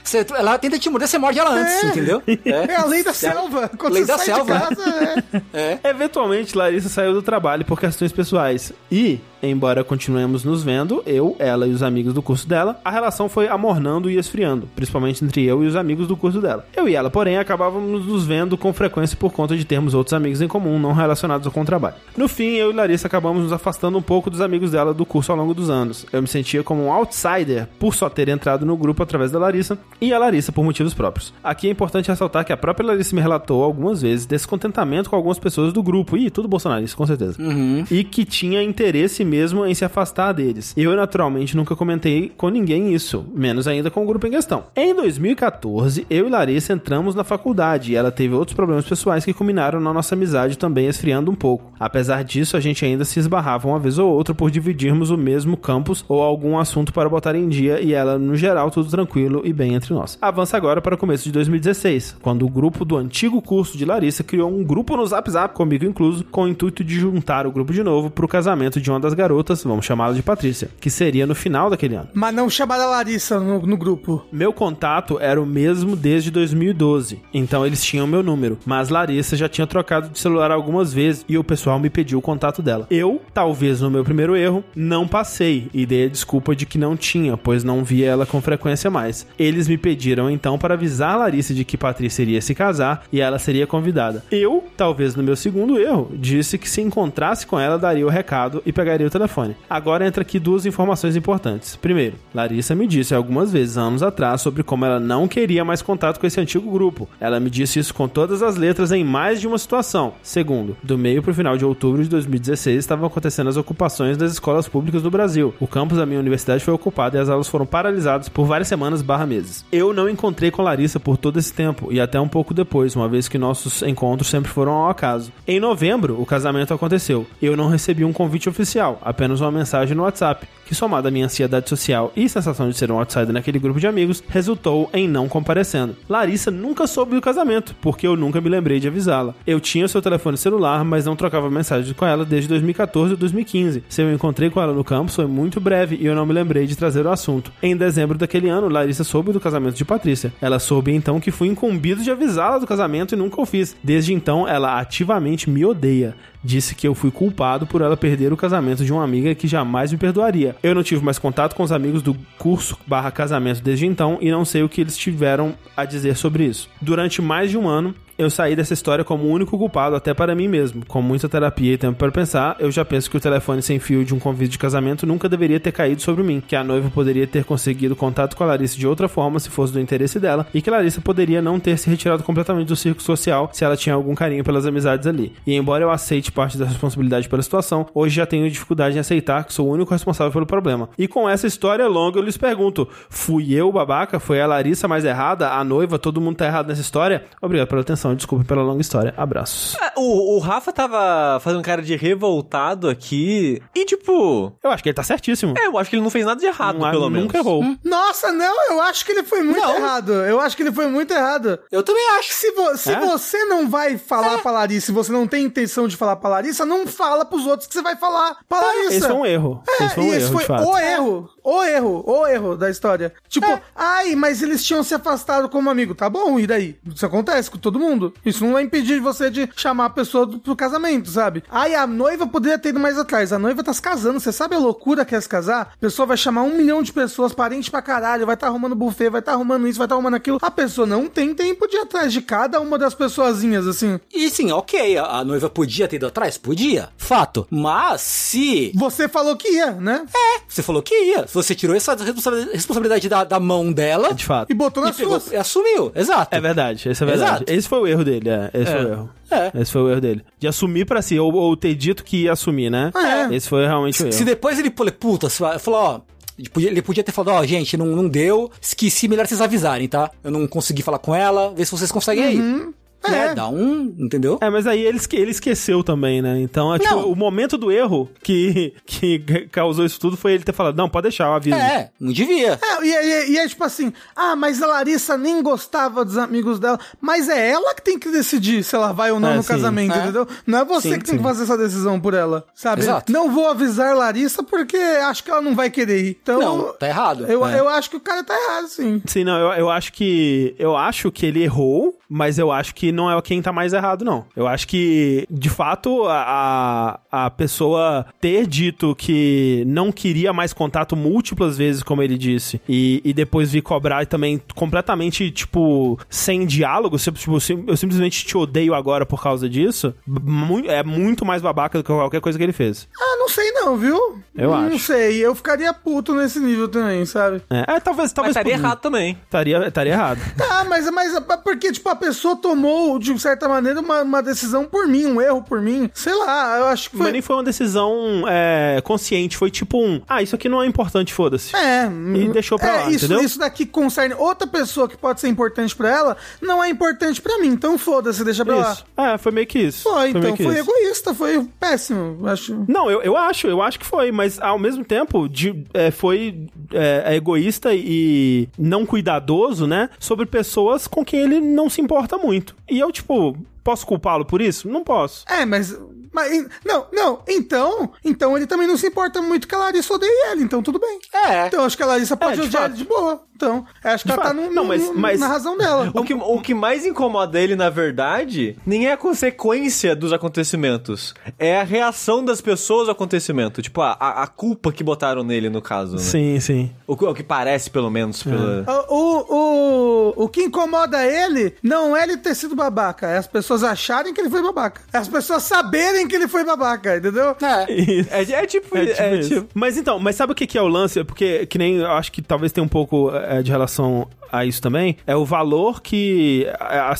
Você, ela tenta te morder, você morde ela antes, É. entendeu? [laughs] É a lei da [laughs] selva. Quando Lei você da sai selva. de casa, é. É. Eventualmente, Larissa saiu do trabalho por questões pessoais. E, embora continuemos nos vendo, eu, ela e os amigos do curso dela, a relação foi amornando e esfriando, principalmente entre eu e os amigos do curso dela. Eu e ela, porém, acabávamos nos vendo com frequência por conta de termos outros amigos em comum não relacionados com o trabalho. No fim, eu e Larissa acabamos nos afastando um pouco dos amigos dela do curso ao longo dos anos. Eu me sentia como um outsider por só ter entrado no grupo através da Larissa e a Larissa por motivos próprios. Aqui é importante ressaltar que a própria Larissa me relatou algumas vezes descontentamento com algumas pessoas do grupo, e tudo bolsonarista, com certeza, e que tinha interesse mesmo em se afastar deles. Eu, naturalmente, nunca comentei com ninguém isso, menos ainda com o grupo em questão. Em 2014, eu e Larissa entramos na faculdade e ela teve outros problemas pessoais que culminaram na nossa amizade também esfriando um pouco. Apesar disso, a gente ainda se esbarrava uma vez ou outra por dividirmos o mesmo campus ou algum assunto para botar em dia e ela, no geral, tudo tranquilo e bem entre nós. Avança agora para o começo de 2016, quando o grupo do antigo curso de Larissa criou um grupo no Zap, comigo incluso, com o intuito de juntar o grupo de novo pro casamento de uma das garotas, vamos chamá-la de Patrícia, que seria no final daquele ano. Mas não chamar a Larissa no, no grupo. Meu contato era o mesmo desde 2012, então eles tinham meu número, mas Larissa já tinha trocado de celular algumas vezes e o pessoal me pediu o contato dela. Eu, talvez no meu primeiro erro, não passei e dei a desculpa de que não tinha, pois não via ela com frequência mais. Eles me pediram então para avisar Larissa de que Patrícia iria se casar e ela seria convidada. Eu, talvez no meu segundo erro, disse que se encontrasse com ela daria o recado e pegaria o telefone. Agora entra aqui duas informações importantes. Primeiro, Larissa me disse algumas vezes, anos atrás, sobre como ela não queria mais contato com esse antigo grupo. Ela me disse isso com todas as letras em mais de uma situação. Segundo, do meio pro final de outubro de 2016 estavam acontecendo as ocupações das escolas públicas do Brasil. O campus da minha universidade foi ocupado e as aulas foram paralisadas por várias semanas barra meses. Eu não encontrei com Larissa por todo esse tempo e até um pouco depois, uma vez que nossos encontros sempre foram ao acaso. Em novembro, o casamento aconteceu. Eu não recebi um convite oficial, apenas uma mensagem no WhatsApp, que somada à minha ansiedade social e sensação de ser um outsider naquele grupo de amigos, resultou em não comparecendo. Larissa nunca soube do casamento, porque eu nunca me lembrei de avisá-la. Eu tinha seu telefone celular, mas não trocava mensagens com ela desde 2014 ou 2015. Se eu encontrei com ela no campus, foi muito breve e eu não me lembrei de trazer o assunto. Em dezembro daquele ano, Larissa soube do casamento de Patrícia. Ela soube então que fui incumbido de avisá-la do casamento e nunca o fiz. Desde então, ela ativamente me odeia. Disse que eu fui culpado por ela perder o casamento de uma amiga que jamais me perdoaria. Eu não tive mais contato com os amigos do curso barra casamento desde então e não sei o que eles tiveram a dizer sobre isso. Durante mais de um ano, eu saí dessa história como o único culpado, até para mim mesmo. Com muita terapia e tempo para pensar, eu já penso que o telefone sem fio de um convite de casamento nunca deveria ter caído sobre mim, que a noiva poderia ter conseguido contato com a Larissa de outra forma se fosse do interesse dela, e que Larissa poderia não ter se retirado completamente do círculo social se ela tinha algum carinho pelas amizades ali. E embora eu aceite parte da responsabilidade pela situação, hoje já tenho dificuldade em aceitar que sou o único responsável pelo problema. E com essa história longa, eu lhes pergunto: fui eu, babaca? Foi a Larissa mais errada? A noiva? Todo mundo tá errado nessa história? Obrigado pela atenção, desculpa pela longa história. Abraços. É, O, o Rafa tava fazendo cara de revoltado aqui. E, tipo. Eu acho que ele tá certíssimo. É, eu acho que ele não fez nada de errado, Não- pelo menos. nunca errou. Nossa, não, eu acho que ele foi muito Não. errado. Eu acho que ele foi muito errado. Eu também acho. Se, vo- se É? você não vai falar pra Larissa, se você não tem intenção de falar pra Larissa, não fala pros outros que você vai falar pra Larissa. Esse foi um erro. É, esse foi um e esse erro, foi de fato. o erro, o erro, o erro da história. Tipo, É. ai, mas eles tinham se afastado como amigo. Tá bom, e daí? Isso acontece com todo mundo. Isso não vai impedir você de chamar a pessoa do, pro casamento, sabe? Ai, a noiva poderia ter ido mais atrás. A noiva tá se casando. Você sabe a loucura que é se casar? A pessoa vai chamar um milhão de pessoas, parente pra caralho, vai tá arrumando buffet, vai tá arrumando isso, vai tá arrumando aquilo. A pessoa não tem tempo de ir atrás de cada uma das pessoazinhas, assim. E sim, ok, a, a noiva podia ter ido atrás? Podia. Fato. Mas se. Você falou que ia, né? É, você falou que ia. Você tirou essa responsa- responsabilidade da, da mão dela De fato. E botou e, nas pegou, suas. e assumiu. Exato. É verdade, esse é verdade. Exato. Esse foi o erro dele, é. Esse foi o erro. É. Esse foi o erro dele. De assumir pra si, ou, ou ter dito que ia assumir, né? É. Esse foi realmente o erro. Se depois ele puta, falou, ó. Ele podia, ter falado, ó, gente, não, não deu. Esqueci, melhor vocês avisarem, tá? Eu não consegui falar com ela, vê se vocês conseguem aí. Né? É. Dá um. Entendeu? É, mas aí ele, esque- ele esqueceu também, né? Então, é, tipo, o momento do erro que, [laughs] que causou isso tudo foi ele ter falado, não, pode deixar, eu aviso. É, não devia. É, e, e- e é tipo assim, ah, mas a Larissa nem gostava dos amigos dela. Mas é ela que tem que decidir se ela vai ou não É, no sim. casamento, É. entendeu? Não é você Sim, que tem que fazer essa decisão por ela, sabe? Exato. Não vou avisar Larissa porque acho que ela não vai querer ir. Então, Não, tá errado. Eu, É. eu acho que o cara tá errado, sim. Sim, não, eu, eu acho que. Eu acho que ele errou, mas eu acho que não é quem tá mais errado, não. Eu acho que, de fato, a, a pessoa ter dito que não queria mais contato múltiplas vezes, como ele disse, e, e depois vir cobrar também completamente, tipo, sem diálogo, tipo, eu simplesmente te odeio agora por causa disso, é muito mais babaca do que qualquer coisa que ele fez. Ah, não sei não, viu? Eu não acho. sei, eu ficaria puto nesse nível também, sabe? É, é, talvez, Mas talvez. estaria por- errado também. Estaria, estaria errado. Tá, mas, mas porque, tipo, a pessoa tomou, de certa maneira, uma, uma decisão por mim, um erro por mim. Sei lá, eu acho que Mas foi. nem foi uma decisão é, consciente, foi tipo um, ah, isso aqui não é importante, foda-se. É, E deixou pra é, lá, isso, entendeu? Isso daqui concerne outra pessoa que pode ser importante pra ela, não é importante pra mim, então foda-se, deixa pra lá. Isso. É, foi meio que isso. Foi, então meio que foi egoísta, foi péssimo, eu acho. Não, eu, eu acho, eu acho que foi, mas ao mesmo tempo de, é, foi é, egoísta e não cuidadoso, né? Sobre pessoas com quem ele não se importa muito. E eu, tipo, posso culpá-lo por isso? Não posso. É, mas. mas não, não, então. Então ele também não se importa muito que a Larissa odeie ele, então tudo bem. É. Então acho que a Larissa pode de odiar ele de boa. Então, acho que De ela tá fato. no, Não, mas- no- mas- na razão dela. O que, o que mais incomoda ele, na verdade, nem é a consequência dos acontecimentos. É a reação das pessoas ao acontecimento. Tipo, a, a, culpa que botaram nele, no caso. Né? Sim, sim. O, que- o que parece, pelo menos, pela... O, o, o, que incomoda ele não é ele ter sido babaca, é as pessoas acharem que ele foi babaca. É as pessoas saberem que ele foi babaca, entendeu? É. Isso. É, é tipo, É, é, tipo isso. tipo- Mas então, mas sabe o que, que é o lance? Porque, que nem eu acho que talvez tenha um pouco é, de relação a isso também, é o valor que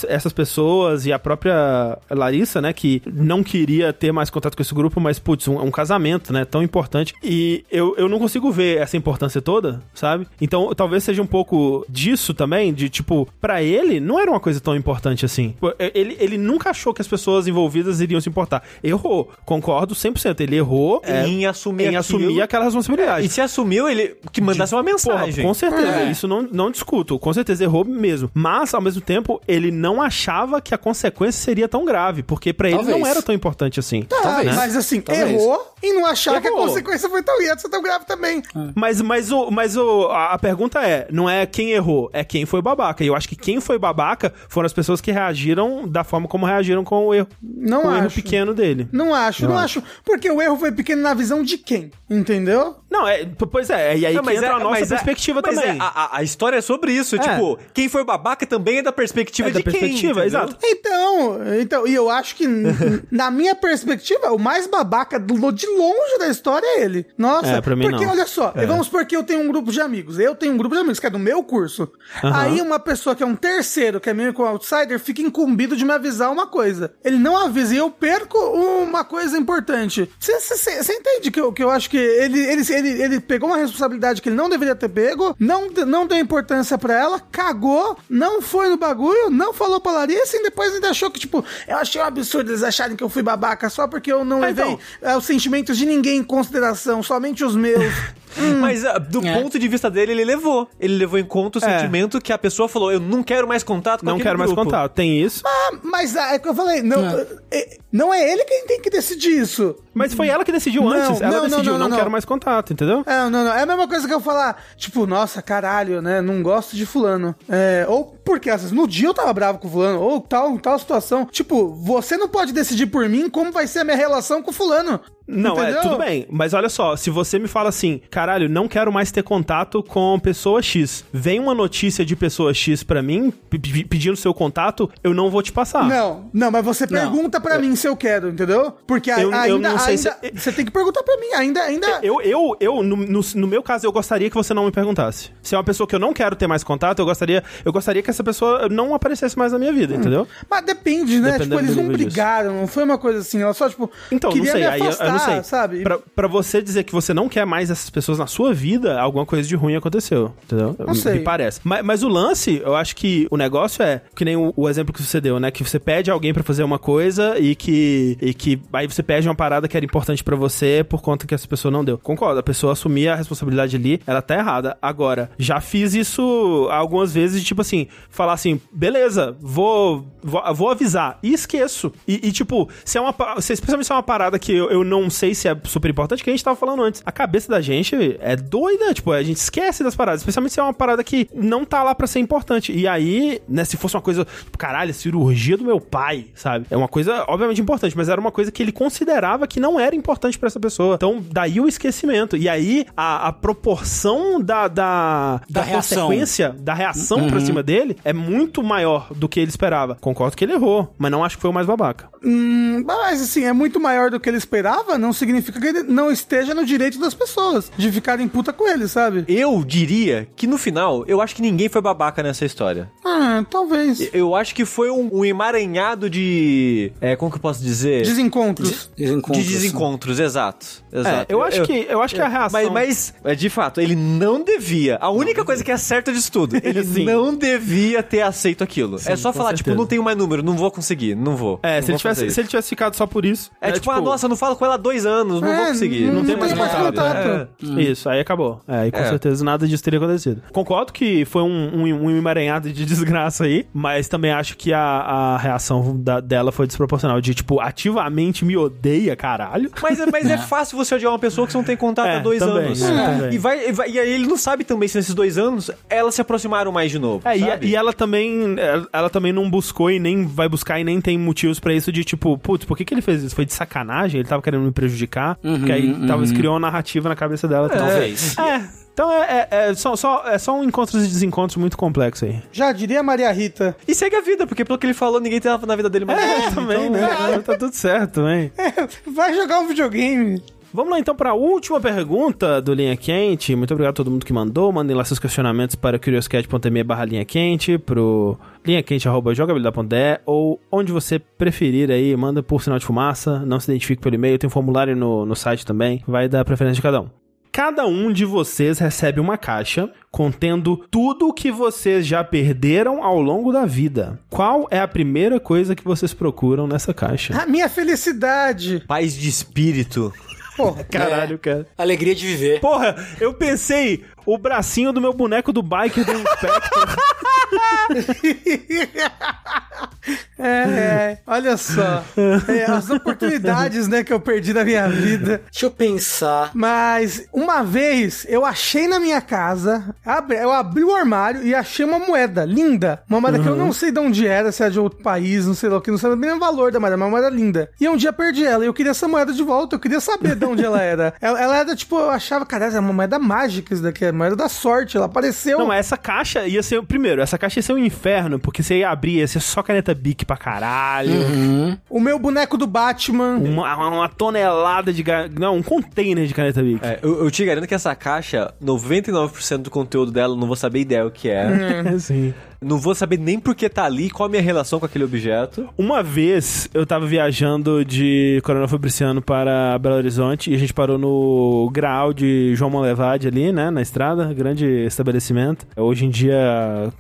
essas pessoas e a própria Larissa, né, que não queria ter mais contato com esse grupo, mas, putz, um, um casamento, né, tão importante. E eu, eu não consigo ver essa importância toda, sabe? Então, talvez seja um pouco disso também, de tipo, pra ele, não era uma coisa tão importante assim. Ele, ele nunca achou que as pessoas envolvidas iriam se importar. Errou, concordo 100%. Ele errou é, em assumir em aquilo. assumir aquela responsabilidade. E se assumiu, ele que mandasse uma mensagem. Porra, com certeza, É. isso não, não discuto. Com certeza errou mesmo. Mas, ao mesmo tempo, ele não achava que a consequência seria tão grave, porque pra ele Talvez. não era tão importante assim. Ah, né? mas assim, Talvez. errou e não achar que a Errou. consequência foi tão, ia ser tão grave também. Mas, mas, o, mas o, a, pergunta é: não é quem errou, é quem foi babaca. E eu acho que quem foi babaca foram as pessoas que reagiram da forma como reagiram com o erro, Não com o erro acho. pequeno dele. Não acho, não, acho. Porque o erro foi pequeno na visão de quem? Entendeu? Não, é, pois é, e aí Não, que entra a nossa mas é- perspectiva mas também. é, a, a- a história é sobre isso. É. Tipo, quem foi babaca também é da perspectiva É da de quem. perspectiva, entendeu? exato. Então, então, e eu acho que, na minha perspectiva, o mais babaca do, de longe da história é ele. Nossa, É, pra mim porque não. olha só, É. vamos supor que eu tenho um grupo de amigos. Eu tenho um grupo de amigos que é do meu curso. Aí uma pessoa que é um terceiro, que é meio com outsider, fica incumbido de me avisar uma coisa. Ele não avisa e eu perco uma coisa importante. Você entende que eu, que eu acho que ele, ele, ele, ele pegou uma responsabilidade que ele não deveria ter pego, não, não deu importância pra ela, cagou, não foi no bagulho, não falou pra Larissa e depois ainda achou que, tipo, eu achei um absurdo eles acharem que eu fui babaca só porque eu não Ah, levei então. é, os sentimentos de ninguém em consideração, somente os meus. [laughs] Mas ah, do É. ponto de vista dele, ele levou. Ele levou em conta o É. sentimento que a pessoa falou: Eu não quero mais contato com não quero mais grupo." contato. Tem isso. Ah, mas ah, é que eu falei, não, é, não é ele quem tem que decidir isso. Mas foi ela que decidiu Não, antes. Ela não, não, decidiu, não, não, não, quero não. mais contato, entendeu? É, não, não. É a mesma coisa que eu falar, tipo, nossa, caralho, né? Não gosto de fulano. É, ou porque, às vezes, no dia eu tava bravo com fulano, ou tal, tal situação. Tipo, você não pode decidir por mim como vai ser a minha relação com fulano. Não, Entendeu? é tudo bem. Mas olha só, se você me fala assim, caralho, não quero mais ter contato com pessoa X. Vem uma notícia de pessoa X pra mim, pedindo seu contato, eu não vou te passar. Não, não, mas você pergunta pra mim se eu quero, entendeu? Porque Eu- eu ainda, não sei ainda se- você tem que perguntar pra mim, ainda, ainda. Eu, eu, eu no, no, no meu caso, eu gostaria que você não me perguntasse. Se é uma pessoa que eu não quero ter mais contato, eu gostaria, eu gostaria que essa pessoa não aparecesse mais na minha vida, entendeu? Mas depende, né? Dependendo tipo, eles não disso. brigaram, não foi uma coisa assim, ela só, tipo, Então, queria não sei, me aí eu- afastar, eu, não sei. sabe? Pra, pra você dizer que você não quer mais essas pessoas na sua vida, alguma coisa de ruim aconteceu, entendeu? Não sei. Me parece. Mas, mas o lance, eu acho que o negócio é, que nem o, o exemplo que você deu, né? Que você pede alguém pra fazer uma coisa e que, e que aí você pede uma parada que era importante pra você por conta que essa pessoa não deu. Concordo, a pessoa assumir a responsabilidade ali, ela tá errada. Agora, já fiz isso algumas vezes, tipo assim, falar assim, beleza, vou, vou, vou avisar. E esqueço. E, e, tipo, se é uma. Se, especialmente se é uma parada que eu, eu não sei se é super importante, que a gente tava falando antes. A cabeça da gente é doida, tipo, a gente esquece das paradas. Especialmente se é uma parada que não tá lá pra ser importante. E aí, né, se fosse uma coisa, tipo, caralho, cirurgia do meu pai, sabe? É uma coisa, obviamente, importante, mas era uma coisa que ele considerava que não era importante pra essa pessoa. Então, daí o esquecimento. E aí, a, a proporção da, da, Da reação. consequência, da reação pra cima dele, é muito maior do que ele esperava. Concordo que ele errou, mas não acho que foi o mais babaca. Hum, mas assim, é muito maior do que ele esperava, não significa que ele não esteja no direito das pessoas de ficarem puta com ele, sabe? Eu diria que no final, eu acho que ninguém foi babaca nessa história. Ah, talvez. Eu acho que foi um, um emaranhado de. É, como que eu posso dizer? Desencontros. Desencontros. De desencontros, exato. Exato. É, eu acho que, eu acho que a reação... Mas, mas, mas, de fato, ele não devia. A única coisa que é certa disso tudo, [laughs] ele Sim. não devia ter aceito aquilo. é só com falar, tipo, certeza. não tenho mais número, não vou conseguir, não vou. É, não se ele, vou fazer tivesse, se ele tivesse ficado só por isso... É né, tipo, ah, nossa, eu não falo com ela há dois anos, não É, vou conseguir. não Não tem mais contato. É. Isso, aí acabou. É, e com É. certeza nada disso teria acontecido. Concordo que foi um, um, um emaranhado de [laughs] desgraça aí, mas também acho que a, a reação da- dela foi desproporcional. De, tipo, ativamente me odeia, caralho. Mas, é- mas é [laughs] fácil você odiar uma pessoa que você não tem contato É, há dois também, anos. é, também. E, vai, e vai- e aí ele não sabe também se nesses dois anos elas se aproximaram mais de novo. É, e, sabe? e ela também ela- ela também não buscou e nem vai buscar e nem tem motivos pra isso de tipo, putz, por que, que ele fez isso? Foi de sacanagem? Ele tava querendo me prejudicar. Uhum, porque aí uhum. talvez criou uma narrativa na cabeça dela. também. Talvez. É, então é, é, é só, só- é só um encontros e desencontros muito complexo aí. Já diria Maria Rita. E segue a vida, porque pelo que ele falou, ninguém tava na vida dele mais. É, também, né? Tá tudo certo também. Vai jogar um videogame. Vamos lá então para a última pergunta do Linha Quente. Muito obrigado a todo mundo que mandou. Mandem lá seus questionamentos para curioscat.me barra linha quente, pro linhaquente.jogabilidade.de ou onde você preferir aí, manda por sinal de fumaça, não se identifique pelo e-mail, tem um formulário no, no site também, vai dar preferência de cada um. Cada um de vocês recebe uma caixa contendo tudo o que vocês já perderam ao longo da vida. Qual é a primeira coisa que vocês procuram nessa caixa? A minha felicidade. Paz de espírito. Porra. [laughs] Caralho, cara. Alegria de viver. Porra, eu pensei o bracinho do meu boneco do biker do Inspector. [laughs] É, é, olha só. É, as oportunidades, né, que eu perdi na minha vida. Deixa eu pensar. Mas uma vez eu achei na minha casa, abri- eu abri o armário e achei uma moeda linda. Uma moeda que eu não sei de onde era, se era de outro país, não sei lá o que, não sei nem o valor da moeda, mas uma moeda linda. E um dia perdi ela e eu queria essa moeda de volta, eu queria saber de onde ela era. [laughs] Ela, ela era tipo, eu achava, cara, essa é uma moeda mágica isso daqui, é uma moeda da sorte, ela apareceu. Não, essa caixa ia ser. Primeiro, essa caixa ia ser um inferno, porque você ia abrir, ia ser só caneta Bic pra caralho. O meu boneco do Batman. Uma, uma tonelada de. Não, um container de caneta Bic. É, eu, eu te garanto que essa caixa, 99% do conteúdo dela, eu não vou saber ideia o que é. É, [laughs] sim. Não vou saber nem por que tá ali, qual a minha relação com aquele objeto. Uma vez eu tava viajando de Coronel Fabriciano para Belo Horizonte e a gente parou no Graal de João Monlevade ali, né, na estrada, grande estabelecimento. Hoje em dia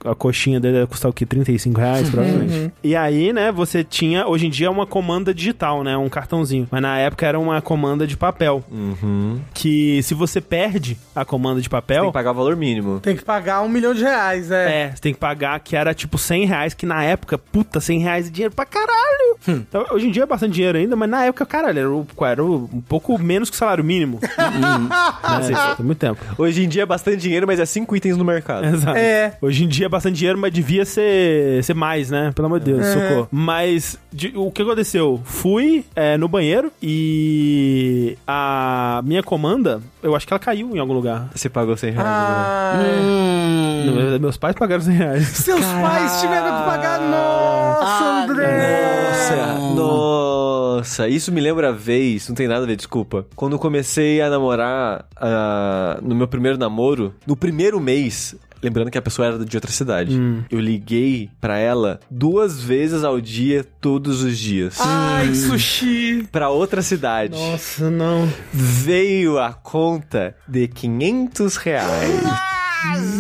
a coxinha dele deve custar o quê? 35 reais, provavelmente. E aí, né, você tinha, hoje em dia é uma comanda digital, né, um cartãozinho. Mas na época era uma comanda de papel, Uhum. que se você perde a comanda de Tem papel... que pagar o valor mínimo. Tem que pagar um milhão de reais, é. É, você tem que pagar que era tipo 100 reais, que na época, puta, 100 reais é dinheiro pra caralho. Então, hoje em dia é bastante dinheiro ainda, mas na época, caralho, era, o- era um pouco menos que o salário mínimo. [laughs] é, tem muito tempo. Hoje em dia é bastante dinheiro, mas é 5 itens no mercado. Exato. É. Hoje em dia é bastante dinheiro, mas devia ser, ser mais, né? Pelo amor de Deus, socorro. Mas de- o que aconteceu? Fui é, no banheiro e a minha comanda, eu acho que ela caiu em algum lugar. Você pagou 100 reais. né? Ah, Não, Meus pais pagaram 100 reais. Seus pais tiveram que pagar. Nossa, Ah, André! Nossa, nossa, isso me lembra a vez, não tem nada a ver, desculpa. Quando eu comecei a namorar, ah, no meu primeiro namoro, no primeiro mês, lembrando que a pessoa era de outra cidade, eu liguei pra ela duas vezes ao dia, todos os dias. Ai, sushi. Pra outra cidade. Nossa, não. Veio a conta de 500 reais.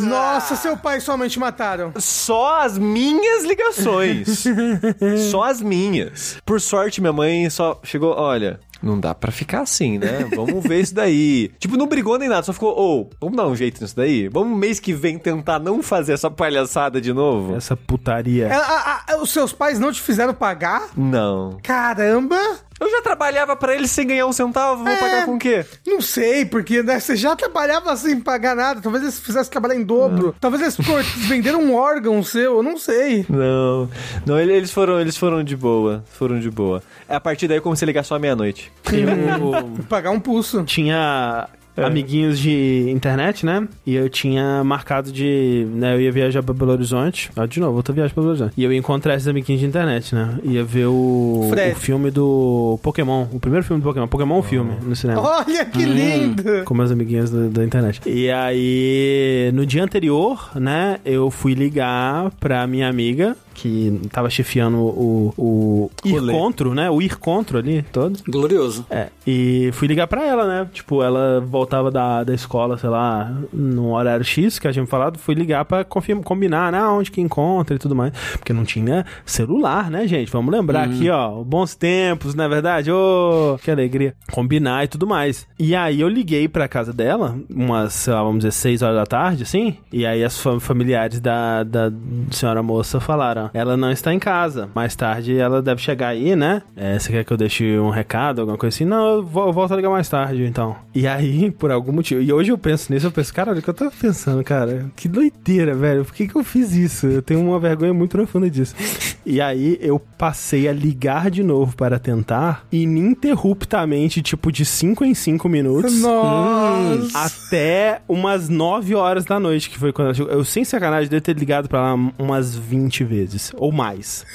Nossa, seu pai e sua mãe te mataram. Só as minhas ligações. [laughs] só as minhas. Por sorte, minha mãe só chegou, olha. Não dá pra ficar assim, né? Vamos ver isso daí. [laughs] Tipo, não brigou nem nada, só ficou, ô, vamos dar um jeito nisso daí? Vamos mês que vem tentar não fazer essa palhaçada de novo? Essa putaria. Ela- a- a- os seus pais não te fizeram pagar? Não. Caramba! Eu já trabalhava pra eles sem ganhar um centavo, vou É. pagar com o quê? Não sei, porque né, você já trabalhava sem pagar nada. Talvez eles fizessem trabalhar em dobro. Talvez eles [laughs] venderam um órgão seu, eu não sei. Não. Não, ele- eles foram, eles foram de boa. Foram de boa. A partir daí eu comecei a ligar só à meia-noite. Eu [laughs] Pagar um pulso. tinha É. amiguinhos de internet, né? E eu tinha marcado de. Né, eu ia viajar pra Belo Horizonte. Ah, de novo, outra viagem pra Belo Horizonte. E eu ia encontrar esses amiguinhos de internet, né? Ia ver o, o filme do Pokémon. O primeiro filme do Pokémon. Pokémon filme no cinema. Olha que lindo! Com meus amiguinhos da, da internet. E aí, no dia anterior, né, eu fui ligar pra minha amiga, que tava chefiando o, o Rolê. Ircontro, né? O Ircontro ali, todo. Glorioso. É, e fui ligar pra ela, né? Tipo, ela voltava da, da escola, sei lá, num horário X que a gente falado, fui ligar pra confirma, combinar, né? Onde que encontra e tudo mais. Porque não tinha celular, né, gente? Vamos lembrar aqui, ó, bons tempos, não é verdade? Ô, que alegria. Combinar e tudo mais. E aí eu liguei pra casa dela, umas, sei lá, vamos dizer, seis horas da tarde, assim, e aí as fam- familiares da, da senhora moça falaram, Ela, ela não está em casa. Mais tarde ela deve chegar aí, né? É, você quer que eu deixe um recado, alguma coisa assim? Não, eu, vou, eu volto a ligar mais tarde, então. E aí, por algum motivo. E hoje eu penso nisso, eu penso, cara, olha o que eu tava pensando, cara. Que doideira, velho. Por que, que eu fiz isso? Eu tenho uma vergonha muito profunda disso. E aí eu passei a ligar de novo para tentar, ininterruptamente, tipo, de 5 em 5 minutos. Nossa. Até umas 9 horas da noite, que foi quando ela chegou. Eu, sem sacanagem, devo ter ligado pra lá umas 20 vezes, ou mais.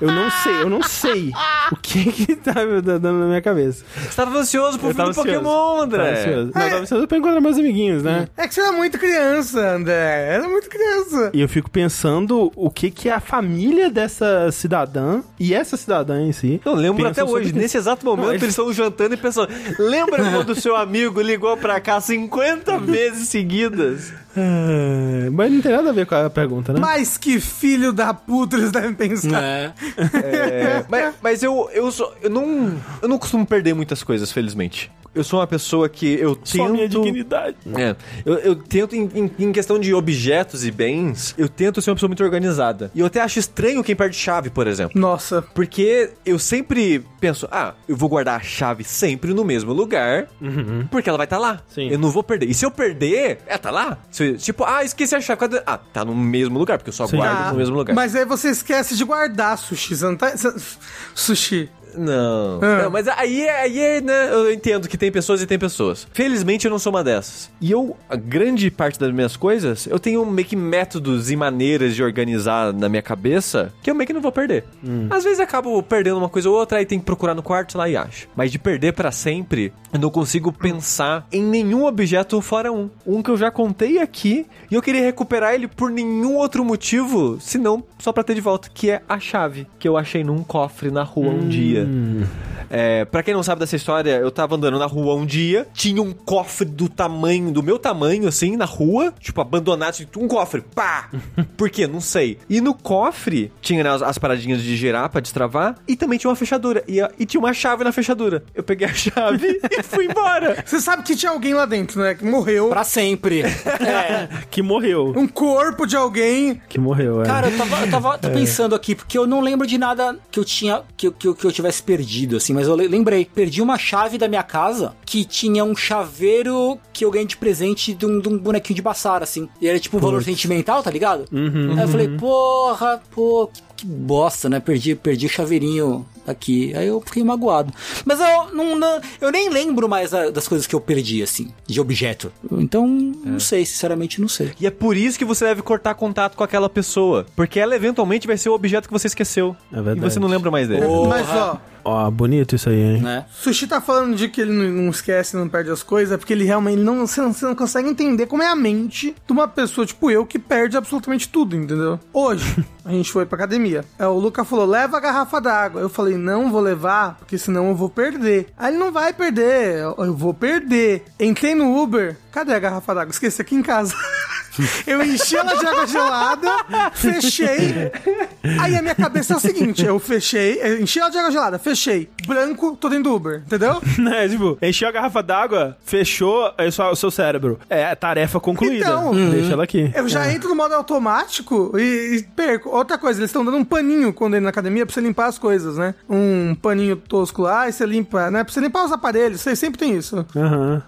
Eu não sei, eu não sei o que que tá dando na minha cabeça. Você tava ansioso pro Eu fim tava do Pokémon. André. Tava ansioso. Não, eu tava ansioso pra encontrar meus amiguinhos, né? É que você era muito criança, André. Era muito criança. E eu fico pensando o que que a família dessa cidadã e essa cidadã em si. Eu lembro até hoje, isso. nesse exato momento, Não, eles eles- estão jantando e pensando. Lembra quando o seu amigo ligou pra cá 50 vezes [laughs] seguidas? Mas não tem nada a ver com a pergunta, né? Mas que filho da puta eles devem pensar. É. [laughs] É, mas mas eu, eu, sou, eu, não, eu não costumo perder muitas coisas, felizmente. Eu sou uma pessoa que eu Só minha tento... dignidade. É, eu, eu tento, em, em- em questão de objetos e bens, eu tento ser uma pessoa muito organizada. E eu até acho estranho quem perde chave, por exemplo. Nossa. Porque eu sempre penso, ah, eu vou guardar a chave sempre no mesmo lugar, porque ela vai estar lá. Sim. Eu não vou perder. E se eu perder, ela tá lá. Se tipo, ah, esqueci a chave. Cadê? Ah, tá no mesmo lugar, porque eu só Sim. guardo Ah, no mesmo lugar. Mas aí você esquece de guardar sushi. Você não tá... Sushi. Não. Ah. Não, mas aí, é- aí é, né, eu entendo que tem pessoas e tem pessoas. Felizmente eu não sou uma dessas. E eu, a grande parte das minhas coisas, eu tenho meio que métodos e maneiras de organizar na minha cabeça que eu meio que não vou perder. Às vezes eu acabo perdendo uma coisa ou outra, aí tem que procurar no quarto lá e acho. Mas de perder pra sempre, eu não consigo pensar em nenhum objeto fora um. Um que eu já contei aqui e eu queria recuperar ele por nenhum outro motivo, senão só pra ter de volta, que é a chave que eu achei num cofre na rua um dia. É, pra quem não sabe dessa história, eu tava andando na rua um dia, tinha um cofre do tamanho, do meu tamanho, assim, na rua, tipo, abandonado, assim, um cofre, pá! [laughs] Por quê? Não sei. E no cofre tinha né, as, as paradinhas de girar pra destravar, e também tinha uma fechadura, e, e tinha uma chave na fechadura. Eu peguei a chave [laughs] e fui embora. Você sabe que tinha alguém lá dentro, né? Que morreu. Pra sempre. [laughs] É. Que morreu. Um corpo de alguém. Que morreu, é. Cara, eu tava, eu tava tô pensando aqui, porque eu não lembro de nada que eu tinha, que, que, eu- que eu tivesse perdido, assim, mas eu le- lembrei. Perdi uma chave da minha casa que tinha um chaveiro que eu ganhei de presente de um, de um bonequinho de Bassara, assim. E era tipo um valor sentimental, tá ligado? Aí eu falei, porra, pô, que, que bosta, né? Perdi, perdi o chaveirinho aqui. Aí eu fiquei magoado. Mas eu não, não- eu nem lembro mais a- das coisas que eu perdi, assim, de objeto. Então, não sei, sinceramente, não sei. E é por isso que você deve cortar contato com aquela pessoa, porque ela eventualmente vai ser o objeto que você esqueceu. É verdade. E você não lembra mais dele. Porra. Mas, ó, Ó, bonito isso aí, hein? Né? Sushi tá falando de que ele não, esquece, não perde as coisas, é porque ele realmente não você, não. você não consegue entender como é a mente de uma pessoa tipo eu que perde absolutamente tudo, entendeu? Hoje, a gente foi pra academia. É, o Luca falou: leva a garrafa d'água. Eu falei: não vou levar, porque senão eu vou perder. Aí ele não vai perder, eu, eu vou perder. Entrei no Uber, cadê a garrafa d'água? Esqueci aqui em casa. [laughs] [laughs] Eu enchi ela de água gelada, fechei. Aí a minha cabeça é o seguinte: eu fechei, eu enchi ela de água gelada, fechei. Branco, tô dentro do Uber, entendeu? [laughs] É, tipo, encheu a garrafa d'água, fechou é só o seu cérebro. É, tarefa concluída. Então. Deixa ela aqui. Eu já entro no modo automático e, e perco. Outra coisa, eles estão dando um paninho quando entra na academia pra você limpar as coisas, né? Um paninho tosco lá e você limpa, né? Pra você limpar os aparelhos, você sempre tem isso. Aham.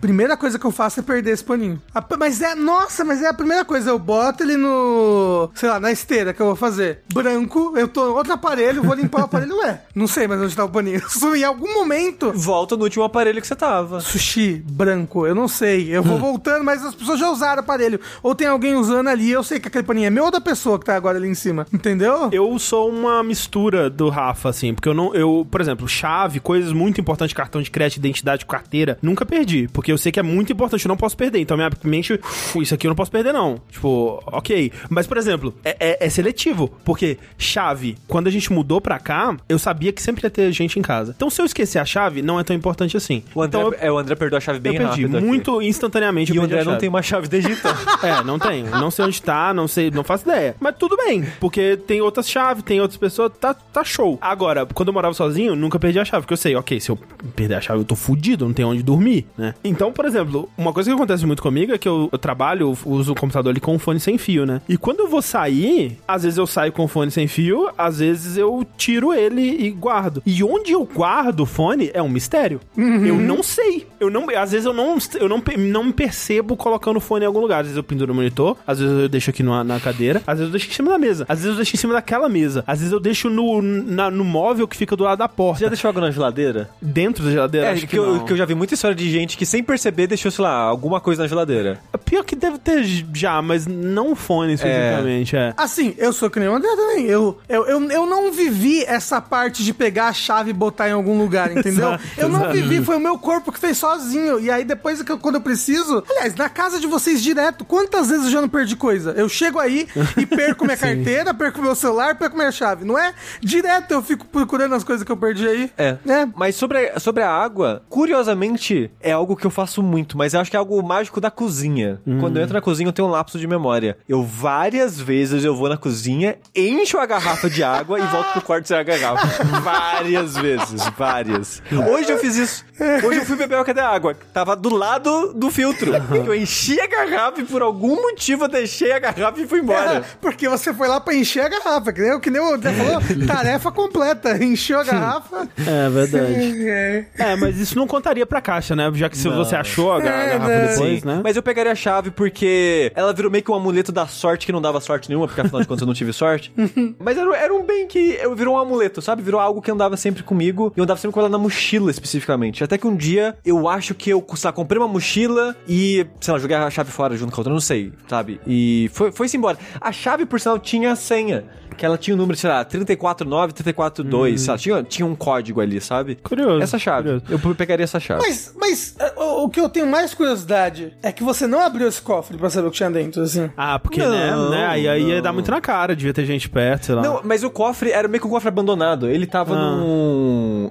Primeira coisa que eu faço é perder esse paninho. Mas é, nossa, mas é a primeira coisa. Eu boto ele no, sei lá, na esteira que eu vou fazer. Branco, eu tô outro aparelho, vou limpar o aparelho. Ué, não sei mais onde tá o paninho. [laughs] Em algum momento, Volta no último aparelho que você tava. Sushi branco, eu não sei. Eu vou [laughs] voltando, mas as pessoas já usaram o aparelho. Ou tem alguém usando ali, eu sei que aquele paninho é meu ou da pessoa que tá agora ali em cima. Entendeu? Eu sou uma mistura do Rafa, assim, porque eu não. Eu, por exemplo, chave, coisas muito importantes, cartão de crédito, identidade, carteira, nunca perdi. Porque eu sei que é muito importante, eu não posso perder. Então minha mente, "Uf, isso aqui eu não posso perder, não. Tipo, ok. Mas, por exemplo, é, é- é seletivo. Porque chave, quando a gente mudou pra cá, eu sabia que sempre ia ter gente em casa. Então, se eu esquecer a chave, não é tão importante assim. O André, então, eu, é, o André perdeu a chave bem eu perdi rápido. aqui. muito instantaneamente. E o André não tem uma chave desde então. [laughs] É, não tenho. Não sei onde tá, não sei, não faço ideia. Mas tudo bem, porque tem outras chaves, tem outras pessoas, tá, tá show. Agora, quando eu morava sozinho, nunca perdi a chave, porque eu sei, ok, se eu perder a chave, eu tô fudido, não tenho onde dormir, né? Então, por exemplo, uma coisa que acontece muito comigo é que eu, eu trabalho uso o computador ali com um fone sem fio, né? E quando eu vou sair, às vezes eu saio com o fone sem fio, às vezes eu tiro ele e guardo. E onde eu guardo o fone é um mistério. Eu não sei. Eu não, às vezes eu não, eu não, não me percebo colocando o fone em algum lugar. Às vezes eu penduro no monitor, às vezes eu deixo aqui no- na cadeira, às vezes eu deixo em cima da mesa, às vezes eu deixo em cima daquela mesa, às vezes eu deixo no, na- no móvel que fica do lado da porta. Já deixou água na geladeira? Dentro da geladeira? É, acho que, eu, não. que eu já vi muita história de gente que sem perceber deixou, sei lá, alguma coisa na geladeira. Pior que deve ter já, mas não fone especificamente, é. Assim, eu sou que nem o André também. Eu, eu, eu, eu não vivi essa parte de pegar a chave e botar em algum lugar, [laughs] entendeu? Exato, eu não exato. vivi, foi o meu corpo que fez sozinho. E aí depois, que eu- quando eu preciso... Aliás, na casa de vocês direto, quantas vezes eu já não perdi coisa? Eu chego aí e [laughs] perco minha carteira, perco meu celular, perco minha chave, não é? Direto eu fico procurando as coisas que eu perdi aí. É. É. Mas sobre a, sobre a água, curiosamente, é algo que eu faço muito, mas eu acho que é algo mágico da cozinha. Quando eu entro na cozinha, eu tenho um lapso de memória. Eu várias vezes eu vou na cozinha, encho a garrafa de água e volto pro quarto sem a garrafa. várias vezes, várias. Hoje eu fiz isso. Hoje eu fui beber uma cadê a água? Tava do lado do filtro. Eu enchi a garrafa e por algum motivo eu deixei a garrafa e fui embora. É, porque você foi lá pra encher a garrafa, que nem, o- que nem o André falou, [laughs] tarefa completa. Encheu a garrafa. É verdade. É. É, mas isso não contaria pra caixa, né? Já que se você achou a, É, garrafa né? depois, né? Mas eu pegaria a chave porque ela virou meio que um amuleto da sorte que não dava sorte nenhuma, porque afinal de contas eu não tive sorte. [laughs] Mas era, era um bem que eu virou um amuleto, sabe? Virou algo que andava sempre comigo e eu andava sempre com ela na mochila especificamente. Até que um dia eu acho que eu, sei lá, comprei uma mochila e, sei lá, joguei a chave fora junto com a outra, não sei, sabe? E foi- foi-se embora. A chave, por sinal, tinha a senha. Que ela tinha o número, sei lá, 349, 342, sei lá, tinha, tinha um código ali, sabe? Curioso, Essa chave. curioso. Eu pegaria essa chave. Mas, mas uh, o, o que eu tenho mais curiosidade é que você não abriu esse cofre pra saber o que tinha dentro, assim. Ah, porque, Não, né, né? Aí, aí ia dar muito na cara, devia ter gente perto, sei lá. Não, mas o cofre era meio que um cofre abandonado. Ele tava Ah. num,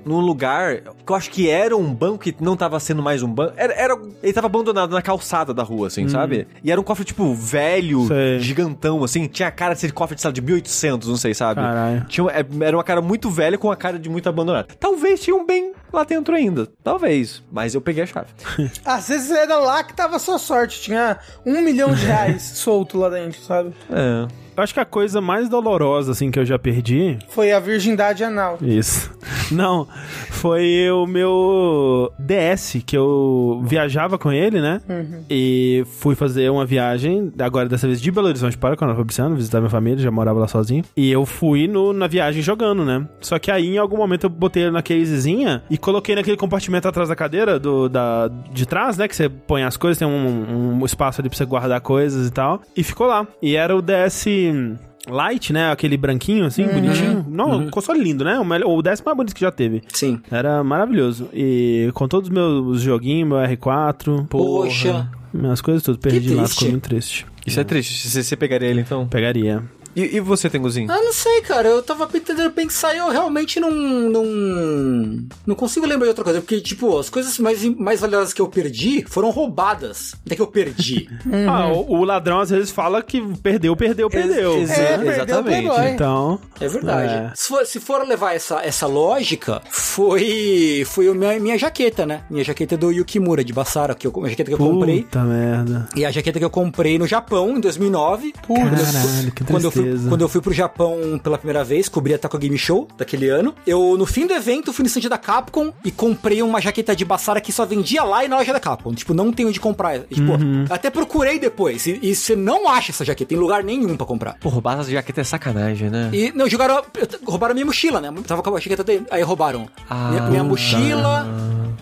num lugar que eu acho que era um banco que não tava sendo mais um banco. Era, era- ele tava abandonado na calçada da rua, assim, sabe? E era um cofre, tipo, velho, Hum. Sei. gigantão, assim. Tinha a cara de ser cofre de, sei lá, de 1800, não sei, sabe? Caralho. Tinha, é, era uma cara muito velha com a cara de muito abandonado. Talvez tinha um bem lá dentro ainda. Talvez. Mas eu peguei a chave. [laughs] Às vezes era lá que tava a sua sorte. Tinha um milhão de reais [laughs] solto lá dentro, sabe? É. Eu acho que a coisa mais dolorosa, assim, que eu já perdi. Foi a virgindade anal. Isso. Não, foi o meu DS, que eu viajava com ele, né? E fui fazer uma viagem, agora dessa vez de Belo Horizonte para Coronel Fabriciano, visitar minha família, já morava lá sozinho. E eu fui no, na viagem jogando, né? Só que aí, em algum momento, eu botei ele na casezinha e coloquei naquele compartimento atrás da cadeira, do, da, de trás, né? Que você põe as coisas, tem um, um espaço ali pra você guardar coisas e tal. E ficou lá. E era o DS... Light, né? Aquele branquinho, assim, bonitinho. Não, console lindo, né? O, melhor, o décimo mais bonito que já teve. Sim. Era maravilhoso. E com todos os meus joguinhos, meu R4, Poxa. minhas coisas tudo, perdi lá, triste. ficou muito triste. Isso é triste. Você, você pegaria ele, então? Pegaria. E, e você, Tenguzinho? Ah, não sei, cara. Eu tava tentando pensar e eu realmente não. Não, não consigo lembrar de outra coisa. Porque, tipo, as coisas mais, mais valiosas que eu perdi foram roubadas. Até que eu perdi. [laughs] Ah, o, o ladrão às vezes fala que perdeu, perdeu, perdeu. ex- É, É, perdeu exatamente. Playboy. Então. É verdade. É. Se, for, se for levar essa, essa lógica, foi foi a minha, minha jaqueta, né? Minha jaqueta do Yukimura, de Basara, que eu, a jaqueta que eu comprei. Puta merda. E a jaqueta que eu comprei no Japão, em 2009. Caralho, que Quando eu, fui, tristeza. quando eu fui pro Japão pela primeira vez, cobri a Taco Game Show daquele ano. Eu, no fim do evento, fui no stand da Capcom e comprei uma jaqueta de Basara que só vendia lá e na loja da Capcom. Tipo, não tem onde comprar. E, Tipo, Uhum. até procurei depois. E, e você não acha essa jaqueta em lugar nenhum pra comprar. Pô, roubar essa jaqueta é sacanagem, né? E, não, jogaram. Roubaram a minha mochila, né? Eu tava com a jaqueta dele. Aí roubaram Ah, minha, minha mochila,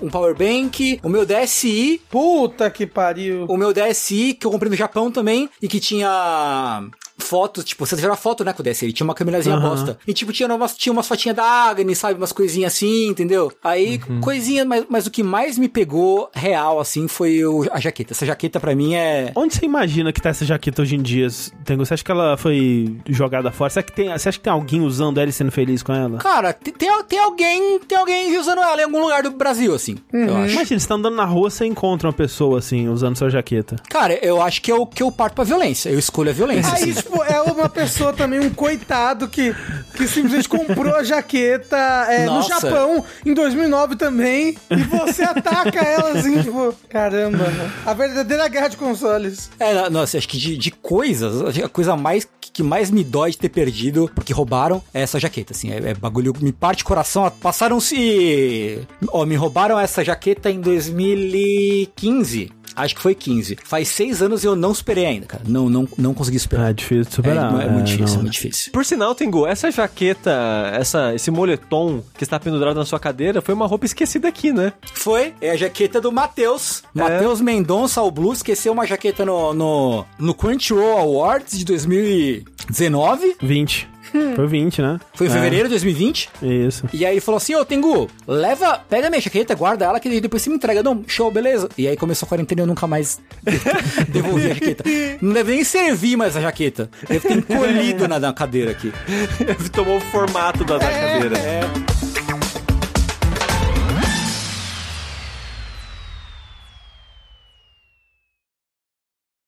um powerbank, o meu DSI, Puta que pariu. o meu DSI, que eu comprei no Japão também, e que tinha fotos, tipo, você tirar foto, né, com o DSI, ele tinha uma câmerazinha Aham. bosta. E, tipo, tinha umas, tinha umas fotinhas da Agnes, sabe, umas coisinhas assim, entendeu? Aí, coisinha, mas, mas o que mais me pegou real, assim, foi o- a jaqueta. Essa jaqueta, pra mim, é... Onde você imagina que tá essa jaqueta hoje em dia? Tengo? Você acha que ela foi jogada fora? Você acha que tem, você acha que tem alguém usando ela e sendo feliz com ela? Cara, tem, tem, alguém tem alguém usando ela em algum lugar do Brasil, assim, eu acho. Imagina, você tá andando na rua, você encontra uma pessoa assim, usando sua jaqueta. Cara, eu acho que eu, que eu parto pra violência. Eu escolho a violência. Aí assim. isso tipo, é uma pessoa também, um coitado que, que simplesmente comprou a jaqueta é, no. Japão em 2009 também. E você ataca ela assim, tipo, caramba. A verdadeira guerra de consoles. É, nossa, acho que de, de coisas, a coisa mais que mais me dói de ter perdido, porque roubaram, é essa jaqueta, assim, é, é bagulho, me parte o coração, passaram-se, ó, me roubaram essa jaqueta em 2015, acho que foi 15, faz seis anos e eu não superei ainda, cara, não, não, não consegui superar. É difícil de É, superar. é muito difícil, é não. muito difícil. Por sinal, Tengu, essa jaqueta, essa, esse moletom que está pendurado na sua cadeira foi uma roupa esquecida aqui, né? Foi, é a jaqueta do Matheus. Matheus Mendonça, o Blue, esqueceu uma jaqueta no, no, no Crunchyroll Awards de 2019. 20. [laughs] Foi 20, né? Foi em É, fevereiro de 2020. Isso. E aí ele falou assim, ô Tengu, leva, pega minha jaqueta, guarda ela, que depois você me entrega. Não, show, beleza. E aí começou a quarentena e eu nunca mais [laughs] devolvi a jaqueta. Não deve nem servir mais a jaqueta. Deve ter encolhido na, na cadeira aqui. [laughs] Tomou o formato da, da cadeira. É.